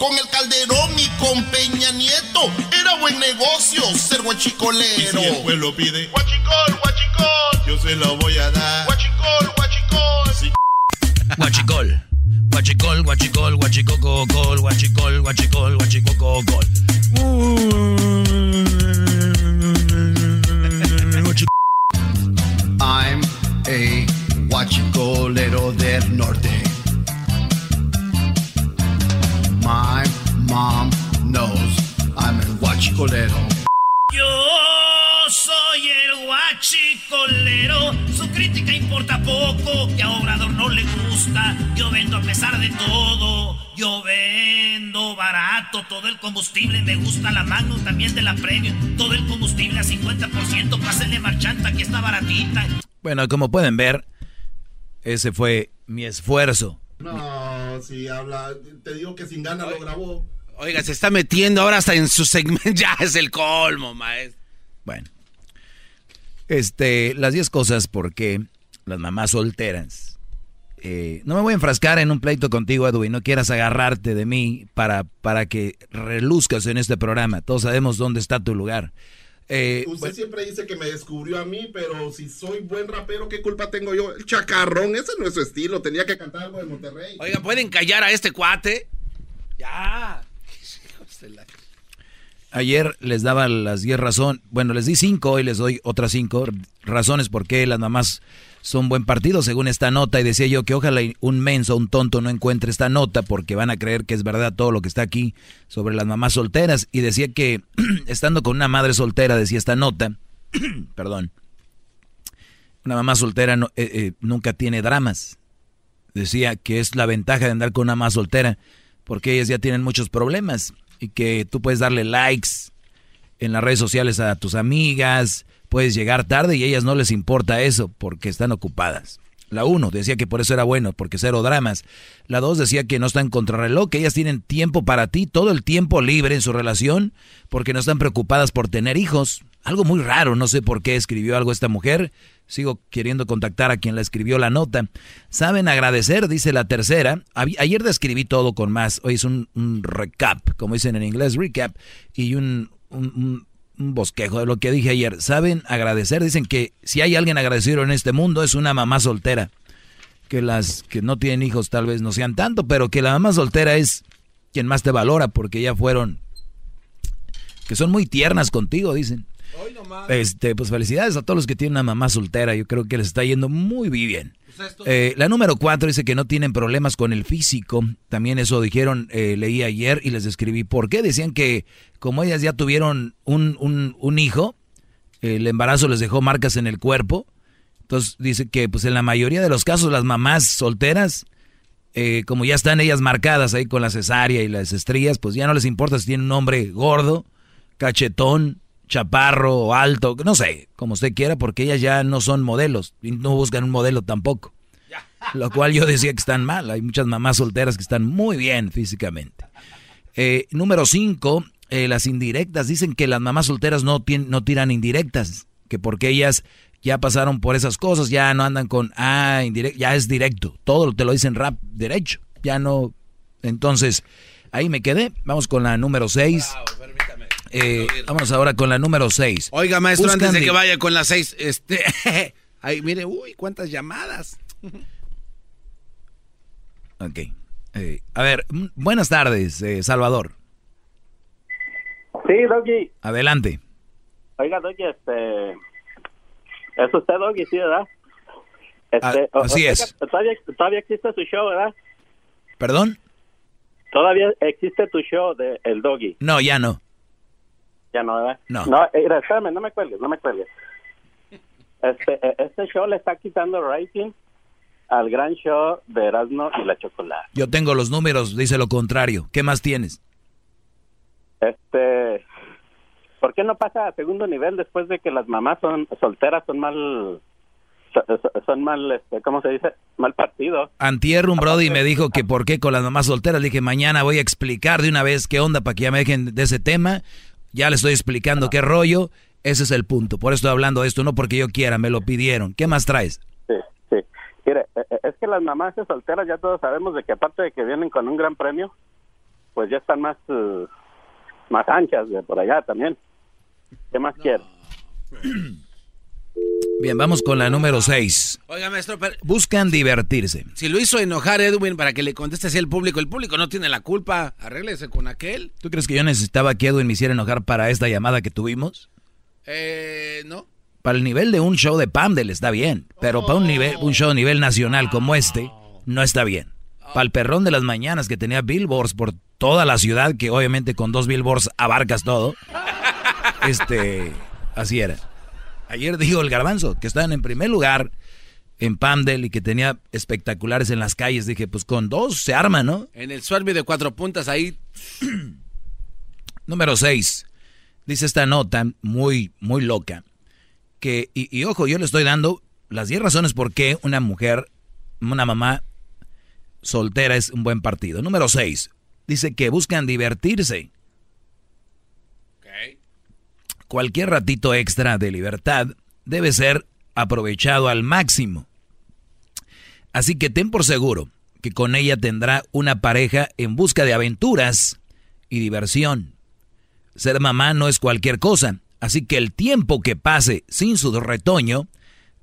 Con el Calderón y con Peña Nieto era buen negocio ser guachicolero. Y si el pueblo pide guachicol, guachicol, yo se lo voy a dar. Guachicol, guachicol. Sí. Guachicol. Guachicol, guachicol, guachicococol, guachicol, guachicol, guachicococol. I'm a guachicolero del norte. My mom knows I'm a guachicolero. Yo soy el guachicolero. Su crítica importa poco, que a Obrador no le gusta. Yo vendo a pesar de todo. Yo vendo barato todo el combustible. Me gusta la Magnum también de la Premium. Todo el combustible a 50%. Pásenle marchanta, que está baratita. Bueno, como pueden ver, ese fue mi esfuerzo. No, si habla, te digo que sin ganas lo grabó. Oiga, se está metiendo ahora hasta en su segmento. Ya es el colmo, maestro. Bueno. Este, las 10 cosas por qué las mamás solteras. eh, no me voy a enfrascar en un pleito contigo, Edwin. No quieras agarrarte de mí para, para que reluzcas en este programa. Todos sabemos dónde está tu lugar. Eh, Usted siempre dice que me descubrió a mí, pero si soy buen rapero, ¿qué culpa tengo yo? El chacarrón, ese no es su estilo. Tenía que cantar algo de Monterrey. Oiga, ¿pueden callar a este cuate? Ya. Ayer les daba las 10 razones, bueno, les di 5, hoy les doy otras 5 razones por qué las mamás son buen partido, según esta nota. Y decía yo que ojalá un menso, un tonto no encuentre esta nota porque van a creer que es verdad todo lo que está aquí sobre las mamás solteras. Y decía que estando con una madre soltera, decía esta nota, perdón, una mamá soltera no, eh, eh, nunca tiene dramas. Decía que es la ventaja de andar con una mamá soltera porque ellas ya tienen muchos problemas y que tú puedes darle likes en las redes sociales a tus amigas, puedes llegar tarde y ellas no les importa eso porque están ocupadas. La uno decía que por eso era bueno, porque cero dramas. La dos decía que no están contrarreloj, que ellas tienen tiempo para ti, todo el tiempo libre en su relación, porque no están preocupadas por tener hijos. Algo muy raro, no sé por qué escribió algo esta mujer. Sigo queriendo contactar a quien la escribió la nota. Saben agradecer, dice la tercera. Ayer describí todo con más. Hoy es un, recap, como dicen en inglés, recap, y un, un, bosquejo de lo que dije ayer. Saben agradecer. Dicen que si hay alguien agradecido en este mundo es una mamá soltera. Que las que no tienen hijos tal vez no sean tanto, pero que la mamá soltera es quien más te valora porque ya fueron, que son muy tiernas contigo, dicen. Este, pues felicidades a todos los que tienen una mamá soltera. Yo creo que les está yendo muy bien. Pues eh, la número cuatro dice que no tienen problemas con el físico. También eso dijeron, eh, leí ayer y les escribí por qué. Decían que como ellas ya tuvieron un, un, hijo, el embarazo les dejó marcas en el cuerpo. Entonces dice que pues en la mayoría de los casos las mamás solteras, eh, como ya están ellas marcadas ahí con la cesárea y las estrías, pues ya no les importa si tienen un hombre gordo, cachetón, chaparro o alto, no sé, como usted quiera, porque ellas ya no son modelos y no buscan un modelo tampoco. Lo cual yo decía que están mal. Hay muchas mamás solteras que están muy bien físicamente. Eh, número cinco, eh, las indirectas. Dicen que las mamás solteras no, no tiran indirectas, que porque ellas ya pasaron por esas cosas, ya no andan con, ah, indirecto, ya es directo. Todo te lo dicen rap derecho. Ya no. Entonces, ahí me quedé. Vamos con la número seis. Eh, vamos ahora con la número 6. Oiga, maestro, antes de que vaya con la 6, este, ahí, mire, uy, cuántas llamadas. ok. Eh, a ver, buenas tardes, eh, Salvador. Sí, Doggy. Adelante. Oiga, Doggy, este... ¿Es usted, Doggy, sí, verdad? Este, ah, así es. Todavía, todavía existe su show, ¿verdad? ¿Perdón? Todavía existe tu show de El Doggy. No, ya no. Ya no, ¿verdad? No. No, eh, espérame, no me cuelgues, no me cuelgues. Este, eh, este show le está quitando rating al gran show de Erasmo y la Chocolate. Yo tengo los números, dice lo contrario. ¿Qué más tienes? Este, ¿por qué no pasa a segundo nivel después de que las mamás son solteras, son mal, son mal, este, ¿cómo se dice? Mal partido. Antier un Brody me dijo que por qué con las mamás solteras. Le dije, mañana voy a explicar de una vez qué onda para que ya me dejen de ese tema. Ya le estoy explicando qué rollo. Ese es el punto. Por eso estoy hablando de esto, no porque yo quiera, me lo pidieron. ¿Qué más traes? Sí, sí. Mire, e, e, es que las mamás solteras ya todos sabemos de que aparte de que vienen con un gran premio, pues ya están más, uh, más anchas de por allá también. ¿Qué más quiere? Bien, vamos con la número 6. Oiga, maestro, buscan divertirse. Si lo hizo enojar Edwin para que le conteste así al público, el público no tiene la culpa. Arréglese con aquel. ¿Tú crees que yo necesitaba que Edwin me hiciera enojar para esta llamada que tuvimos? Eh, no. Para el nivel de un show de Pamdel está bien, pero para un nivel un show a nivel nacional como este no está bien. Para el perrón de las mañanas que tenía billboards por toda la ciudad, que obviamente con dos billboards abarcas todo. Este, así era. Ayer dijo el garbanzo que estaban en primer lugar en Pamdel y que tenía espectaculares en las calles. Dije, pues con dos se arma, ¿no? En el Swerve de cuatro puntas ahí. Número seis. Dice esta nota muy, muy loca. Que, y, y, ojo, yo le estoy dando las diez razones por qué una mujer, una mamá soltera es un buen partido. Número seis. Dice que buscan divertirse cualquier ratito extra de libertad debe ser aprovechado al máximo. Así que ten por seguro que con ella tendrá una pareja en busca de aventuras y diversión. Ser mamá no es cualquier cosa, así que el tiempo que pase sin su retoño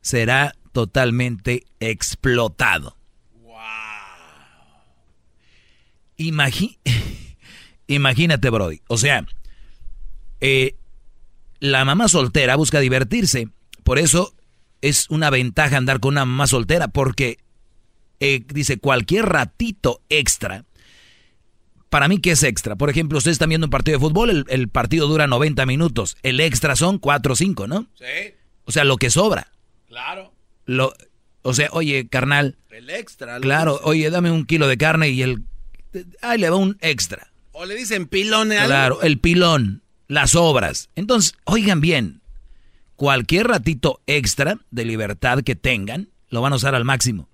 será totalmente explotado. Wow. imagínate, Brody. O sea, Eh, la mamá soltera busca divertirse. Por eso es una ventaja andar con una mamá soltera, porque eh, dice cualquier ratito extra. Para mí, ¿qué es extra? Por ejemplo, ustedes están viendo un partido de fútbol, el, partido dura 90 minutos. El extra son 4 o 5, ¿no? Sí. O sea, lo que sobra. Claro. Lo, o sea, oye, carnal. El extra. Claro, oye, dame un kilo de carne y el... Ahí le va un extra. O le dicen pilón. ¿eh? Claro, el pilón, las obras. Entonces, oigan bien, cualquier ratito extra de libertad que tengan, lo van a usar al máximo.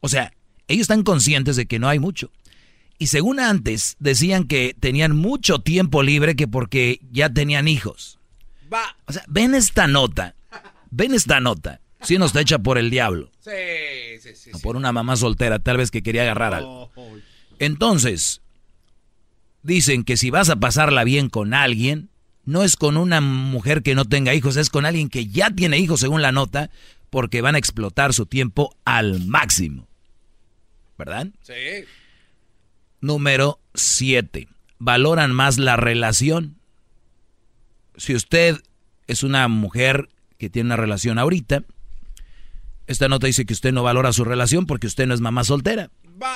O sea, ellos están conscientes de que no hay mucho. Y según antes, decían que tenían mucho tiempo libre que porque ya tenían hijos. Va. O sea, ven esta nota. Ven esta nota. Si no está hecha por el diablo. Sí, sí, sí. O por una mamá soltera, tal vez que quería agarrar algo. Entonces, dicen que si vas a pasarla bien con alguien, no es con una mujer que no tenga hijos, es con alguien que ya tiene hijos según la nota, porque van a explotar su tiempo al máximo. ¿Verdad? Sí. Número 7. Valoran más la relación. Si usted es una mujer que tiene una relación ahorita, esta nota dice que usted no valora su relación porque usted no es mamá soltera.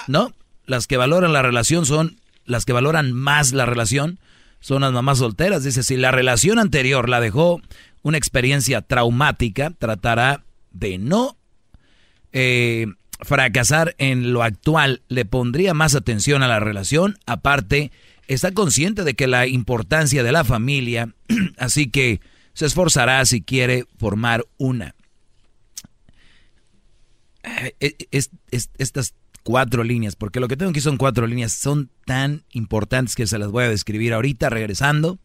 ¿No? Las que valoran la relación son, las que valoran más la relación son las mamás solteras. Dice, si la relación anterior la dejó una experiencia traumática, tratará de no eh, fracasar en lo actual. Le pondría más atención a la relación. Aparte, está consciente de que la importancia de la familia, así que se esforzará si quiere formar una. Estas cuatro líneas, porque lo que tengo aquí son cuatro líneas, son tan importantes que se las voy a describir ahorita regresando.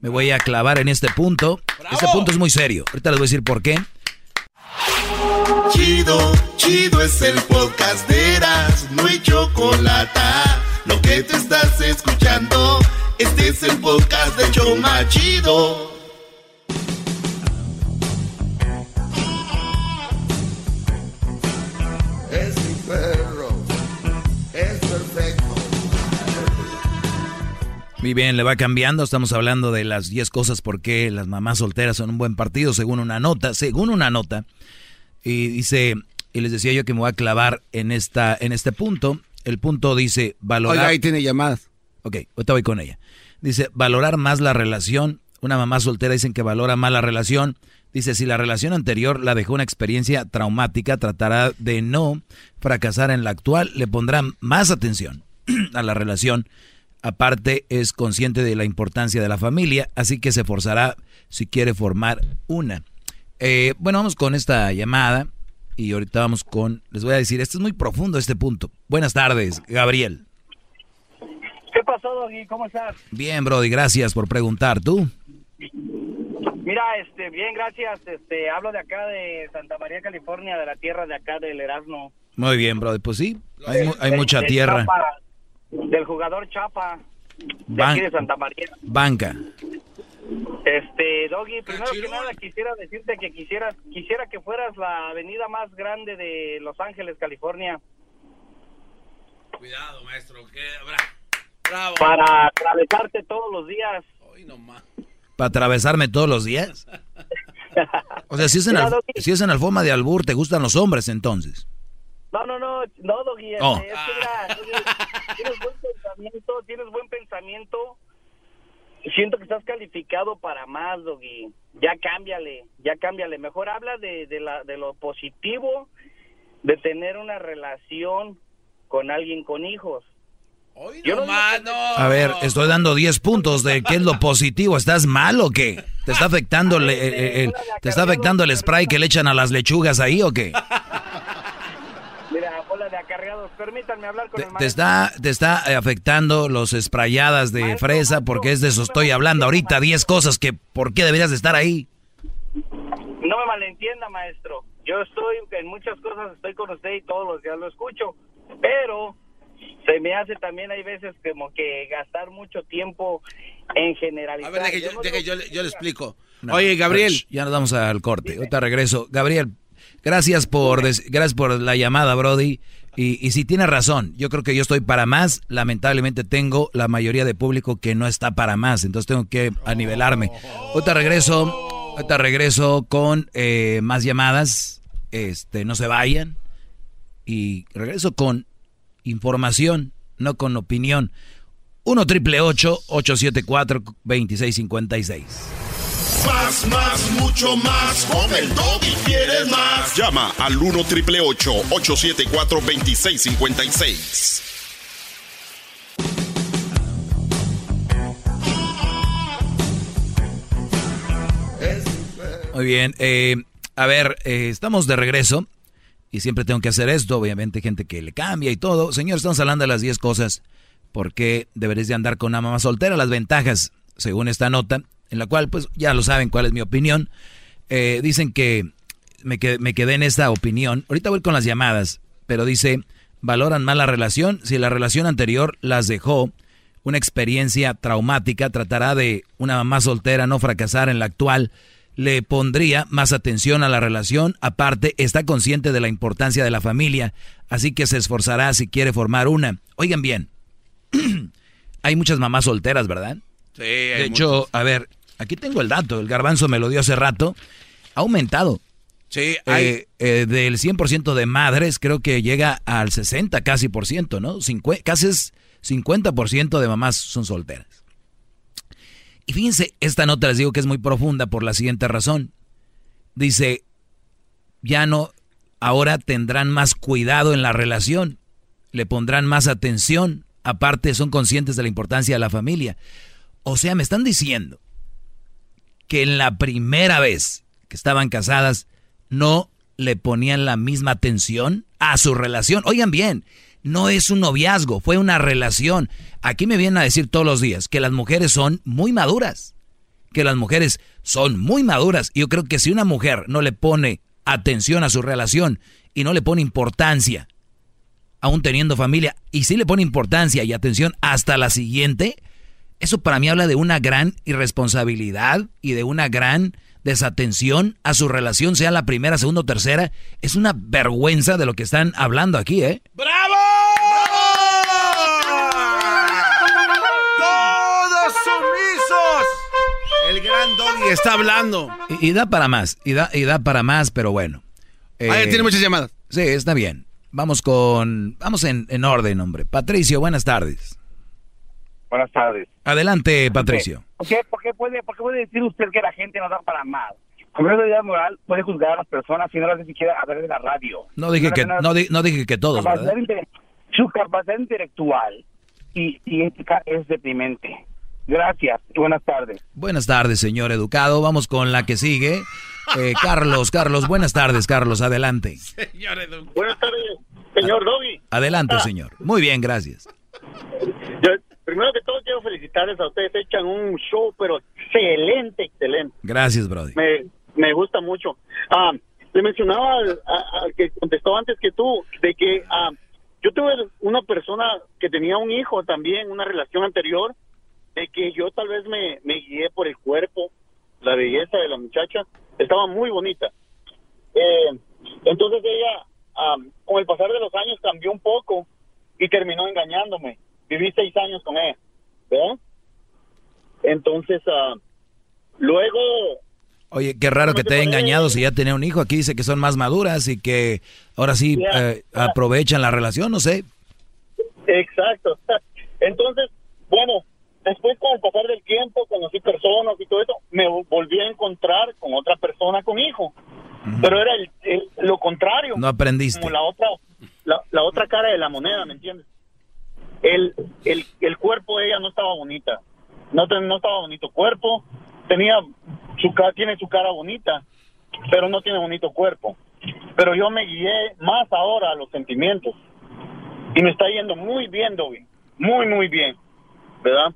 Me voy a clavar en este punto. Este punto es muy serio. Ahorita les voy a decir por qué. Chido, chido es el podcast de Eras, no hay chocolate. Lo que te estás escuchando, este es el podcast de Choma Chido. Muy bien, le va cambiando. Estamos hablando de las 10 cosas por qué las mamás solteras son un buen partido, según una nota. Según una nota. Y dice, y les decía yo que me voy a clavar en, esta, en este punto. El punto dice valorar. Oiga, ahí tiene llamadas. Ok, ahorita voy con ella. Dice valorar más la relación. Una mamá soltera dicen que valora más la relación. Dice, si la relación anterior la dejó una experiencia traumática, tratará de no fracasar en la actual, le pondrá más atención a la relación. Aparte, es consciente de la importancia de la familia, así que se forzará si quiere formar una. Eh, bueno, vamos con esta llamada y ahorita vamos con, les voy a decir, esto es muy profundo este punto. Buenas tardes, Gabriel. ¿Qué pasó, Doggy? ¿Cómo estás? Bien, Brody, gracias por preguntar. ¿Tú? Mira, este, bien, gracias. Este, hablo de acá de Santa María, California, de la tierra de acá del Erasmo. Muy bien, Brody. Pues sí, hay, hay mucha tierra. Del jugador Chapa, de aquí de Santa María. Banca. Este, Doggy, primero que nada quisiera decirte que quisiera, quisiera que fueras la avenida más grande de Los Ángeles, California. Cuidado, maestro. ¿qué? Bravo. Para atravesarte todos los días. Hoy nomás. ¿Para atravesarme todos los días? O sea, si es, en Mira, al- Doggy. si es en la forma de albur, ¿te gustan los hombres entonces? No, no, no, no, Doggy, este, Oh. es que mira, Doggy, tienes buen pensamiento, tienes buen pensamiento. Siento que estás calificado para más, Doggy. Ya cámbiale, ya cámbiale. Mejor habla de, de, la, de lo positivo de tener una relación con alguien con hijos. Yo no A ver, estoy dando 10 puntos de qué es lo positivo. ¿Estás mal o qué? ¿Te está afectando el, el- el- te está afectando el spray que le echan a las lechugas ahí o qué? Acarreados, permítanme hablar con el ¿Te maestro. está, te está afectando los sprayadas de fresa? Porque es de eso estoy hablando ahorita. 10 cosas que, ¿por qué deberías de estar ahí? No me malentienda, maestro. Yo estoy, en muchas cosas estoy con usted y todos los días lo escucho. Pero se me hace también, hay veces como que gastar mucho tiempo en generalizar. A ver, deje, Yo yo, deje, yo, le- yo le explico. No, Oye, Gabriel. Ya nos vamos al corte. Ahorita regreso. Gabriel, gracias por, des- gracias por la llamada, Brody. Y, si tiene razón, yo creo que yo estoy para más. Lamentablemente tengo la mayoría de público que no está para más, entonces tengo que anivelarme. Ahorita regreso, regreso con eh, más llamadas. Este, no se vayan. Y regreso con información, no con opinión. 1 triple 874 2656. Más, más, mucho más. Con el y quieres más. Llama al 1 triple 874 2656. Muy bien, eh, a ver, eh, estamos de regreso y siempre tengo que hacer esto, obviamente gente que le cambia y todo. Señor, estamos hablando de las 10 cosas por qué deberías de andar con una mamá soltera, las ventajas, según esta nota, en la cual pues ya lo saben cuál es mi opinión. Eh, dicen que me, quedé, me quedé en esta opinión. Ahorita voy con las llamadas, pero dice, valoran más la relación. Si la relación anterior las dejó una experiencia traumática, tratará de una mamá soltera no fracasar en la actual le pondría más atención a la relación, aparte está consciente de la importancia de la familia, así que se esforzará si quiere formar una. Oigan bien, hay muchas mamás solteras, ¿verdad? Sí, De hecho, a ver, aquí tengo el dato, el garbanzo me lo dio hace rato, ha aumentado. Sí, hay... Eh, eh, del 100% de madres creo que llega al 60 casi por ciento, ¿no? casi es 50% de mamás son solteras. Y fíjense, esta nota les digo que es muy profunda por la siguiente razón. Dice, ya no, ahora tendrán más cuidado en la relación, le pondrán más atención, aparte son conscientes de la importancia de la familia. O sea, me están diciendo que en la primera vez que estaban casadas no le ponían la misma atención a su relación. Oigan bien, no es un noviazgo, fue una relación. Aquí me vienen a decir todos los días que las mujeres son muy maduras, que las mujeres son muy maduras. Yo creo que si una mujer no le pone atención a su relación y no le pone importancia, aún teniendo familia, y si le pone importancia y atención hasta la siguiente, eso para mí habla de una gran irresponsabilidad y de una gran desatención a su relación, sea la primera, segunda o tercera. Es una vergüenza de lo que están hablando aquí, ¿eh? ¡Bravo! ¡Todos sumisos! El gran Doggy está hablando. Y, y, da para más, y da, y da para más, pero bueno. Eh, ah, tiene muchas llamadas. Sí, está bien. Vamos con. Vamos en, en orden, hombre. Patricio, buenas tardes. Buenas tardes. Adelante, Patricio. ¿Por qué, por qué puede, por qué puede decir usted que la gente no da para más? Con de moral puede juzgar a las personas si no las ni siquiera a través de la radio. No dije, que, no, di, no dije que todos, ¿verdad? Su capacidad intelectual y, y ética es deprimente. Gracias y buenas tardes. Buenas tardes, señor educado. Vamos con la que sigue. Eh, Carlos, Carlos, buenas tardes, Carlos, adelante. Señor buenas tardes, señor Dobby. Adelante, ah. señor. Muy bien, gracias. Yo, primero que todo quiero felicitarles a ustedes, echan un show, pero excelente, excelente. Gracias, Brody. Me, me gusta mucho. Ah, le mencionaba al, al, que contestó antes que tú, de que ah, yo tuve una persona que tenía un hijo también, una relación anterior, de que yo tal vez me, me guié por el cuerpo, la belleza de la muchacha, estaba muy bonita. Eh, entonces ella, ah, con el pasar de los años, cambió un poco y terminó engañándome viví seis años con él, ¿verdad? Entonces, uh, luego... Oye, qué raro que te haya engañado si ya tenía un hijo. Aquí dice que son más maduras y que ahora sí yeah, eh, yeah. aprovechan la relación, no sé. Exacto. Entonces, bueno, después con el pasar del tiempo, conocí personas y todo eso, me volví a encontrar con otra persona con hijo. Uh -huh. Pero era el, el, lo contrario. No aprendiste. Como la otra, la, la otra cara de la moneda, ¿me entiendes? El, el, el cuerpo de ella no estaba bonita. No, no estaba bonito cuerpo. Tenía su tiene su cara bonita, pero no tiene bonito cuerpo. Pero yo me guié más ahora a los sentimientos. Y me está yendo muy bien, Dobby. Muy, muy bien. ¿Verdad?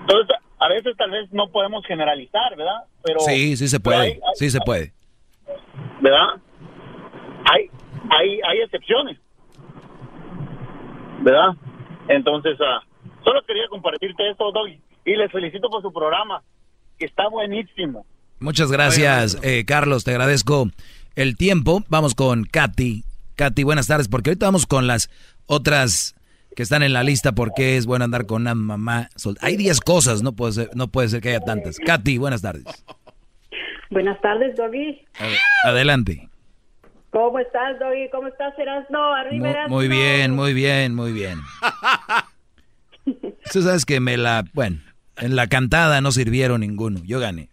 Entonces, a veces tal vez no podemos generalizar, ¿verdad? Pero Sí, sí se puede. Hay, hay, sí se puede. ¿Verdad? Hay, hay, hay excepciones. ¿Verdad? Entonces, uh, solo quería compartirte esto, Doggy, y les felicito por su programa, que está buenísimo. Muchas gracias, eh, Carlos, te agradezco el tiempo. Vamos con Katy. Katy, buenas tardes, porque ahorita vamos con las otras que están en la lista porque es bueno andar con una mamá. Hay 10 cosas, no puede, ser, no puede ser que haya tantas. Katy, buenas tardes. Buenas tardes, Doggy. Adelante. ¿Cómo estás, Doggy? ¿Cómo estás, Erasno? Arriba, muy, muy bien, muy bien, muy bien. Tú sabes que me la... Bueno, en la cantada no sirvieron ninguno. Yo gané.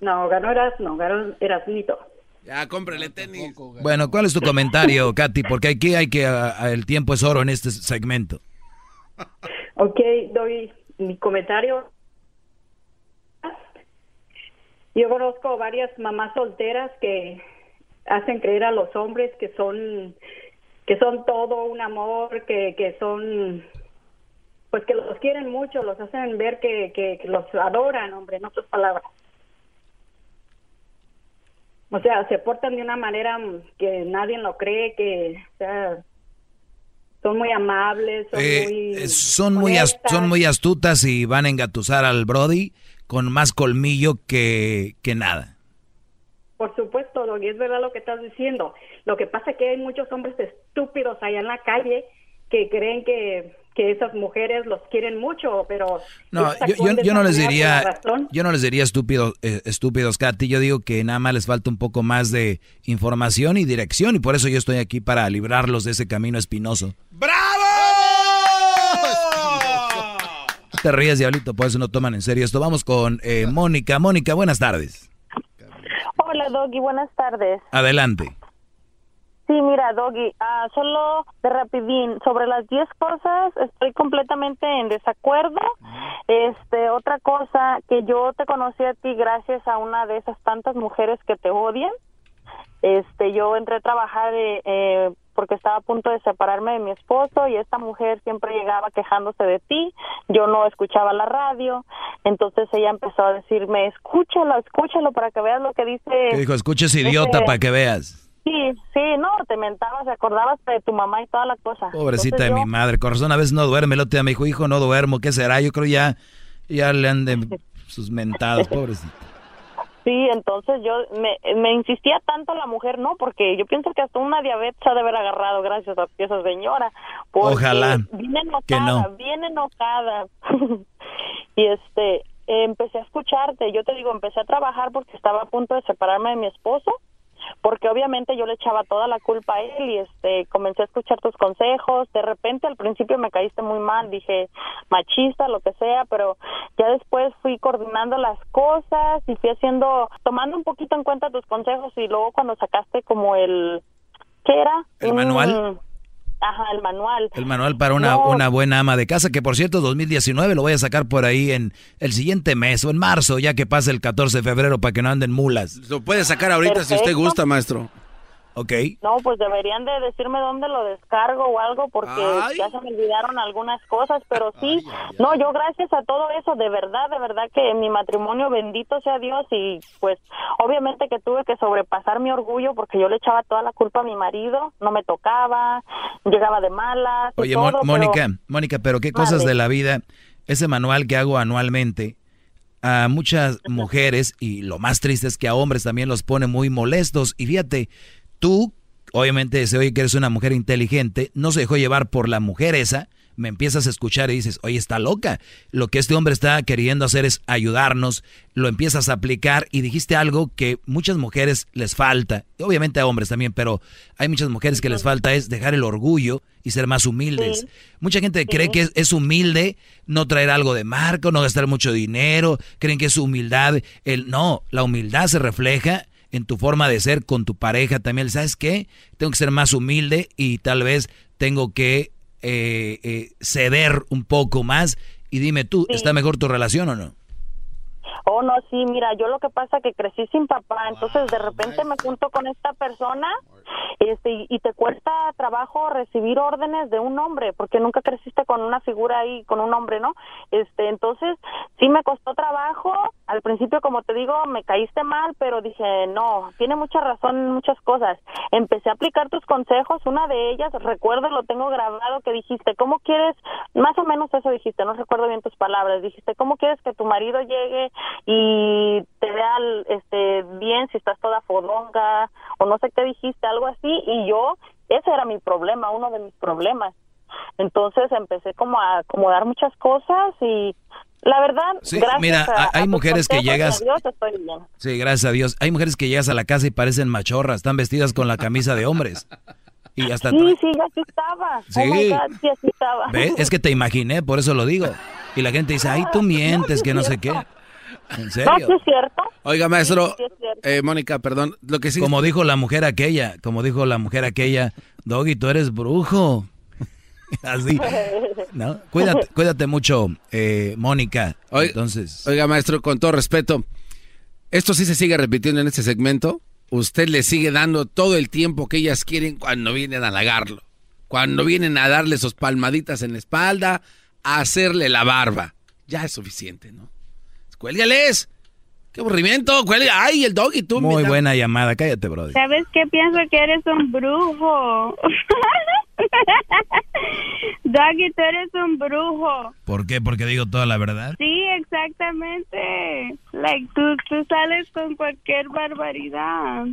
No, ganó Erasno, ganó Erasnito. Ya, cómprele tenis. Bueno, ¿cuál es tu comentario, Katy? Porque aquí hay que... el tiempo es oro en este segmento. Ok, doy mi comentario. Yo conozco varias mamás solteras que hacen creer a los hombres que son que son todo un amor, que, que son pues que los quieren mucho, los hacen ver que, que los adoran, hombre, en otras palabras. O sea, se portan de una manera que nadie lo cree, que, o sea, son muy amables, son eh, muy... Son muy, son muy astutas y van a engatusar al Brody con más colmillo que, que nada. Por supuesto, y es verdad lo que estás diciendo. Lo que pasa es que hay muchos hombres estúpidos allá en la calle que creen que que esas mujeres los quieren mucho, pero no, yo, no les diría, yo no les diría estúpidos, eh, estúpidos, Katy. Yo digo que nada más les falta un poco más de información y dirección y por eso yo estoy aquí para librarlos de ese camino espinoso. ¡Bravo! Te ríes, diablito, por eso no toman en serio esto. Vamos con eh, Mónica. Mónica, buenas tardes. Hola, Doggy, buenas tardes. Adelante. Sí, mira, Doggy, ah, solo de rapidín, sobre las 10 cosas estoy completamente en desacuerdo. Este, otra cosa, que yo te conocí a ti gracias a una de esas tantas mujeres que te odian. Este, yo entré a trabajar eh, eh, porque estaba a punto de separarme de mi esposo y esta mujer siempre llegaba quejándose de ti. Yo no escuchaba la radio, entonces ella empezó a decirme, escúchalo, escúchalo para que veas lo que dice. ¿Qué dijo? Escuches idiota para que veas. Sí, sí, no, te mentabas, te acordabas de tu mamá y toda la cosa. Pobrecita de mi madre, corazón, a veces no duerme, el otro día me dijo, hijo, no duermo, ¿qué será? Yo creo ya, ya le han de sus mentadas, pobrecita. Sí, entonces yo me, me insistía tanto la mujer, no, porque yo pienso que hasta una diabetes ha de haber agarrado gracias a esa señora. Ojalá. Viene enojada, viene enojada. y este, empecé a escucharte, yo te digo, empecé a trabajar porque estaba a punto de separarme de mi esposo porque obviamente yo le echaba toda la culpa a él y este comencé a escuchar tus consejos, de repente al principio me caíste muy mal, dije machista, lo que sea, pero ya después fui coordinando las cosas y fui haciendo, tomando un poquito en cuenta tus consejos y luego cuando sacaste como el ¿qué era? ¿El manual? Ajá, el manual. El manual para una, una buena ama de casa, que por cierto 2019 lo voy a sacar por ahí en el siguiente mes o en marzo, ya que pase el 14 de febrero para que no anden mulas. Lo puede sacar ahorita si usted gusta, maestro. Ok. No, pues deberían de decirme dónde lo descargo o algo porque ya se me olvidaron algunas cosas, pero sí, no, yo gracias a todo eso, de verdad, de verdad que mi matrimonio, bendito sea Dios y pues obviamente que tuve que sobrepasar mi orgullo porque yo le echaba toda la culpa a mi marido, no me tocaba, llegaba de malas. Oye, Mónica, Mónica, pero qué cosas de la vida, ese manual que hago anualmente, a muchas mujeres y lo más triste es que a hombres también los pone muy molestos. Y fíjate, tú, obviamente se oye que eres una mujer inteligente, no se dejó llevar por la mujer esa, me empiezas a escuchar y dices, oye, está loca. Lo que este hombre está queriendo hacer es ayudarnos, lo empiezas a aplicar y dijiste algo que muchas mujeres les falta, obviamente a hombres también, pero hay muchas mujeres que les falta es dejar el orgullo y ser más humildes. Mucha gente cree que es, humilde no traer algo de marco, no gastar mucho dinero, creen que es humildad. El, no, la humildad se refleja en tu forma de ser con tu pareja también. ¿Sabes qué? Tengo que ser más humilde y tal vez tengo que eh, eh, ceder un poco más. Y dime tú, ¿está mejor tu relación o no? Oh, no, sí, mira, yo lo que pasa es que crecí sin papá, entonces de repente me junto con esta persona este, y te cuesta trabajo recibir órdenes de un hombre, porque nunca creciste con una figura ahí, con un hombre, ¿no? Este, entonces sí me costó trabajo, al principio como te digo, me caíste mal, pero dije, no, tiene mucha razón en muchas cosas. Empecé a aplicar tus consejos, una de ellas, recuerdo, lo tengo grabado, que dijiste, ¿cómo quieres, más o menos eso dijiste, no recuerdo bien tus palabras, dijiste, ¿cómo quieres que tu marido llegue y te vea este bien si estás toda fodonga o no sé qué dijiste algo así y yo ese era mi problema uno de mis problemas. Entonces empecé como a acomodar muchas cosas y la verdad gracias mira a, hay mujeres que llegas Dios, estoy bien. sí gracias a Dios. Hay mujeres que llegas a la casa y parecen machorras están vestidas con la camisa de hombres. Y hasta sí sí así estaba. Sí, oh my God, sí así estaba. ¿Ves? es que te imaginé por eso lo digo. Y la gente dice ay tú mientes que no sé qué ¿En serio? No, sí es cierto. Oiga, maestro, Sí, sí eh, Mónica, perdón, lo que sí... Como dijo la mujer aquella, como dijo la mujer aquella, Doggy, tú eres brujo. Así, ¿no? Cuídate, cuídate mucho, eh, Mónica. Oiga, Entonces, oiga, maestro, con todo respeto, esto sí se sigue repitiendo en este segmento. Usted le sigue dando todo el tiempo que ellas quieren cuando vienen a halagarlo. Cuando vienen a darle sus palmaditas en la espalda, a hacerle la barba. Ya es suficiente, ¿no? Cuélgales. ¡Qué aburrimiento! Cuélgale. ¡Ay, el doggy, tú! muy mira. buena llamada, cállate, brother. ¿Sabes qué? Pienso que eres un brujo. Doggy, tú eres un brujo. ¿Por qué? Porque digo toda la verdad. Sí, exactamente. Like, tú, tú sales con cualquier barbaridad.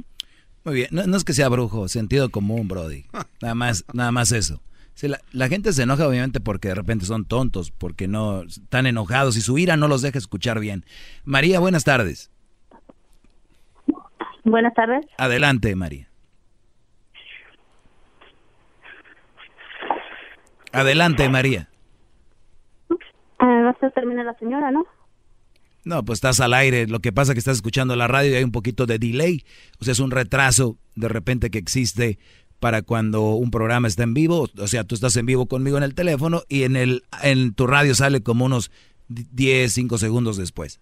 Muy bien, no, no es que sea brujo, sentido común, Brody. Nada más, nada más eso. Sí, la, la gente se enoja obviamente porque de repente son tontos, porque no están enojados y su ira no los deja escuchar bien. María, buenas tardes. Buenas tardes. Adelante, María. Adelante, María. Ah, no se termina la señora, ¿no? No, pues estás al aire. Lo que pasa es que estás escuchando la radio y hay un poquito de delay. O sea, es un retraso de repente que existe para cuando un programa está en vivo. O sea, tú estás en vivo conmigo en el teléfono y en, el, en tu radio sale como unos 10, 5 segundos después.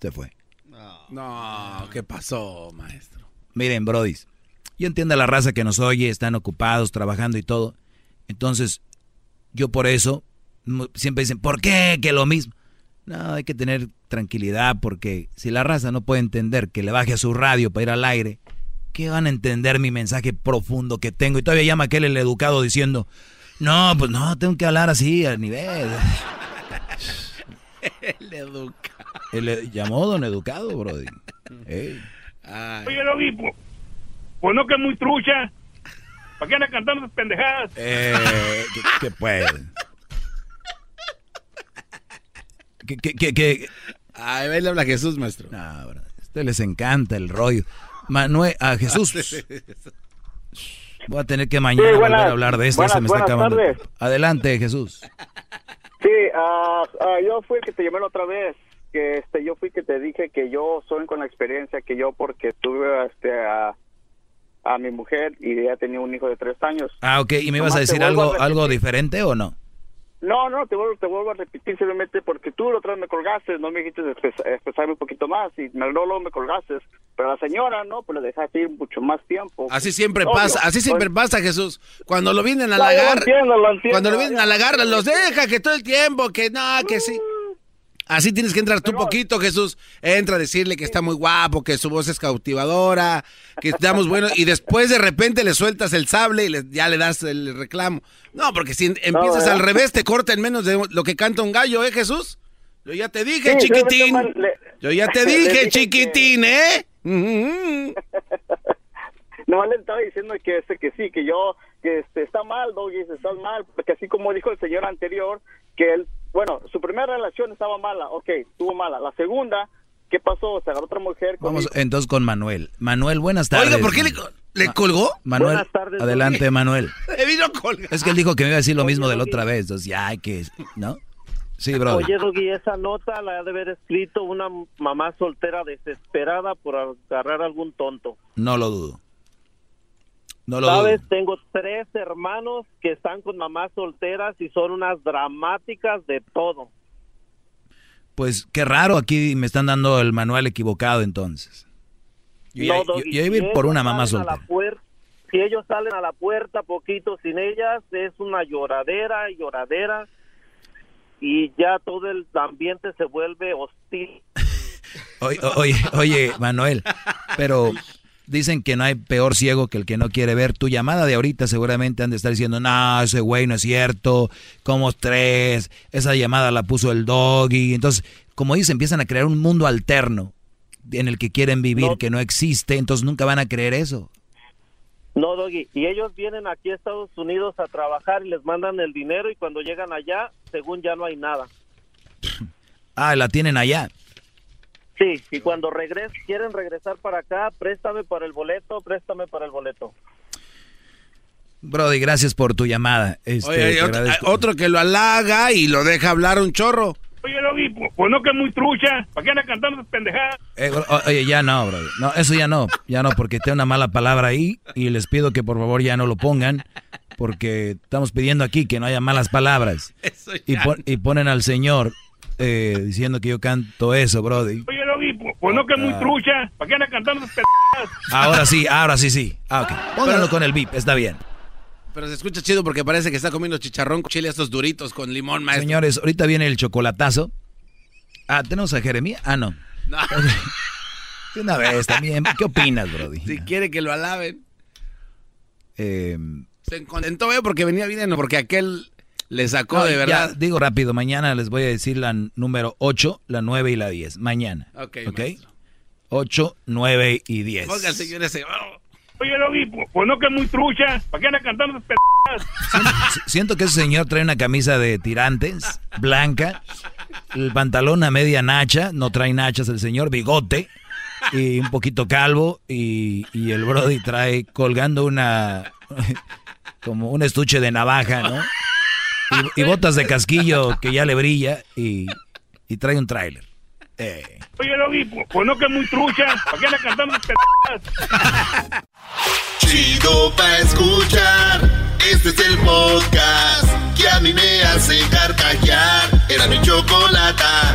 Se fue. No, ¿qué pasó, maestro? Miren, brodis, yo entiendo a la raza que nos oye, están ocupados, trabajando y todo. Entonces, yo por eso, siempre dicen, ¿por qué? Que lo mismo. No, hay que tener tranquilidad porque si la raza no puede entender que le baje a su radio para ir al aire, ¿qué van a entender mi mensaje profundo que tengo? Y todavía llama aquel el educado diciendo, no, pues no, tengo que hablar así, al nivel. El educa. El e- llamó don educado, brody. Ey. Oye, Doggy, pues, pues no que es muy trucha. ¿Para qué andan cantando esas pendejadas? Eh, que, que puede. Que, que, que, que- Ay, le habla Jesús, maestro. No, bro, a ustedes les encanta el rollo. Manuel, a Jesús. Voy a tener que mañana Sí, buenas- volver a hablar de esto. buenas- se me está buenas acabando. tardes. Adelante, Jesús. Sí, ah, ah, yo fui el que te llamé la otra vez, que este, yo fui que te dije que yo soy con la experiencia que yo porque tuve este, a, a mi mujer y ella tenía un hijo de tres años. Ah, ok. ¿Y me ibas a decir algo, a algo diferente o no? No, no, te vuelvo, te vuelvo a repetir simplemente porque tú la otra vez me colgaste, no me dijiste expresa- expresarme un poquito más y no, luego me colgaste. Pero la señora, no, pues le dejaste ir mucho más tiempo. Así siempre Obvio. pasa, así siempre Pues, pasa, Jesús. Cuando lo vienen a No, lo halagar, lo entiendo, cuando lo vienen a halagar, los deja que todo el tiempo, que no, que sí. Así tienes que entrar tú poquito, Jesús. Entra a decirle que está muy guapo, que su voz es cautivadora, que estamos buenos, y después de repente le sueltas el sable y le- ya le das el reclamo. No, porque si empiezas al revés, te corta en menos de lo que canta un gallo, ¿eh, Jesús? Yo ya te dije, Sí, chiquitín. le- Yo ya te dije, dije que- chiquitín, ¿eh? Ujú. No, le estaba diciendo que este que sí, que yo, que este, está mal, Doggy, está mal, porque así como dijo el señor anterior, que él, bueno, su primera relación estaba mala, ok, estuvo mala. La segunda, ¿qué pasó? Se agarró otra mujer. con Vamos entonces con Manuel. Manuel, buenas tardes. Oiga, ¿por qué le, le colgó? Manuel, Buenas tardes, adelante. Manuel. Le vino colgado. Es que él dijo que me iba a decir lo mismo de la otra vez. Entonces, ya hay que. ¿No? Sí, bro. Oye, Doggy, esa nota la ha de haber escrito una mamá soltera desesperada por agarrar a algún tonto. No lo dudo. No lo ¿Sabes? dudo. Tengo tres hermanos que están con mamás solteras y son unas dramáticas de todo. Pues qué raro, aquí me están dando el manual equivocado entonces. Yo, No, yo- Doggy, yo iba a ir si por ellos una mamá salen a soltera. Si ellos salen a la puerta poquito sin ellas, es una lloradera y lloradera y ya todo el ambiente se vuelve hostil. Oye, oye, oye, Manuel, pero Dicen que no hay peor ciego que el que no quiere ver. Tu llamada de ahorita seguramente han de estar diciendo, no, ese güey no es cierto, como tres, esa llamada la puso el doggy. Entonces, como dicen, empiezan a crear un mundo alterno en el que quieren vivir, que no existe, entonces nunca van a creer eso. No, Doggy, y ellos vienen aquí a Estados Unidos a trabajar y les mandan el dinero y cuando llegan allá, según ya no hay nada. ah, la tienen allá. Sí, y cuando regres, quieren regresar para acá, préstame para el boleto, préstame para el boleto. Brody, gracias por tu llamada. Este, otro, que lo halaga y lo deja hablar un chorro. Oye, Logi, pues, pues no que es muy trucha. ¿Para qué anda cantando pendejadas? Eh, oye, ya no, bro. No, eso ya no. Ya no, porque tengo una mala palabra ahí y les pido que por favor ya no lo pongan. Porque estamos pidiendo aquí que no haya malas palabras. Y, y, ponen al señor eh, diciendo que yo canto eso, Brody. Oye, Logi, pues, pues no que es muy ah. trucha. ¿Para qué anda cantando pendejadas? Ahora sí, ahora sí, sí. Ah, ok. Pónganlo con el beep, está bien. Pero se escucha chido porque parece que está comiendo chicharrón con chile estos duritos con limón, maestro. Señores, ahorita viene el chocolatazo. Ah, ¿tenemos a Jeremía? Ah, no. no. una vez también. ¿Qué opinas, Brody? Si quiere que lo alaben. Eh, se contentó, ¿eh? Porque venía bien, porque aquel le sacó de verdad. digo rápido, mañana les voy a decir la número 8, la 9 y la 10. Mañana. Ok. ¿Ok? 8, 9 y 10. Oiga, señor ese. Oye, Logi, pues no que es muy trucha. ¿Para qué anda cantando siento, siento que ese señor trae una camisa de tirantes, blanca, el pantalón a media nacha, no trae nachas el señor, bigote y un poquito calvo y, y el Brody trae colgando una como un estuche de navaja, ¿no? Y, botas de casquillo que ya le brilla y, y trae un tráiler. Eh. Oye, Logi, pues no que es muy trucha. ¿Para qué anda cantando Chido pa' escuchar. Este es el podcast que a mí me hace carcajear. Era mi chocolata.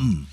come.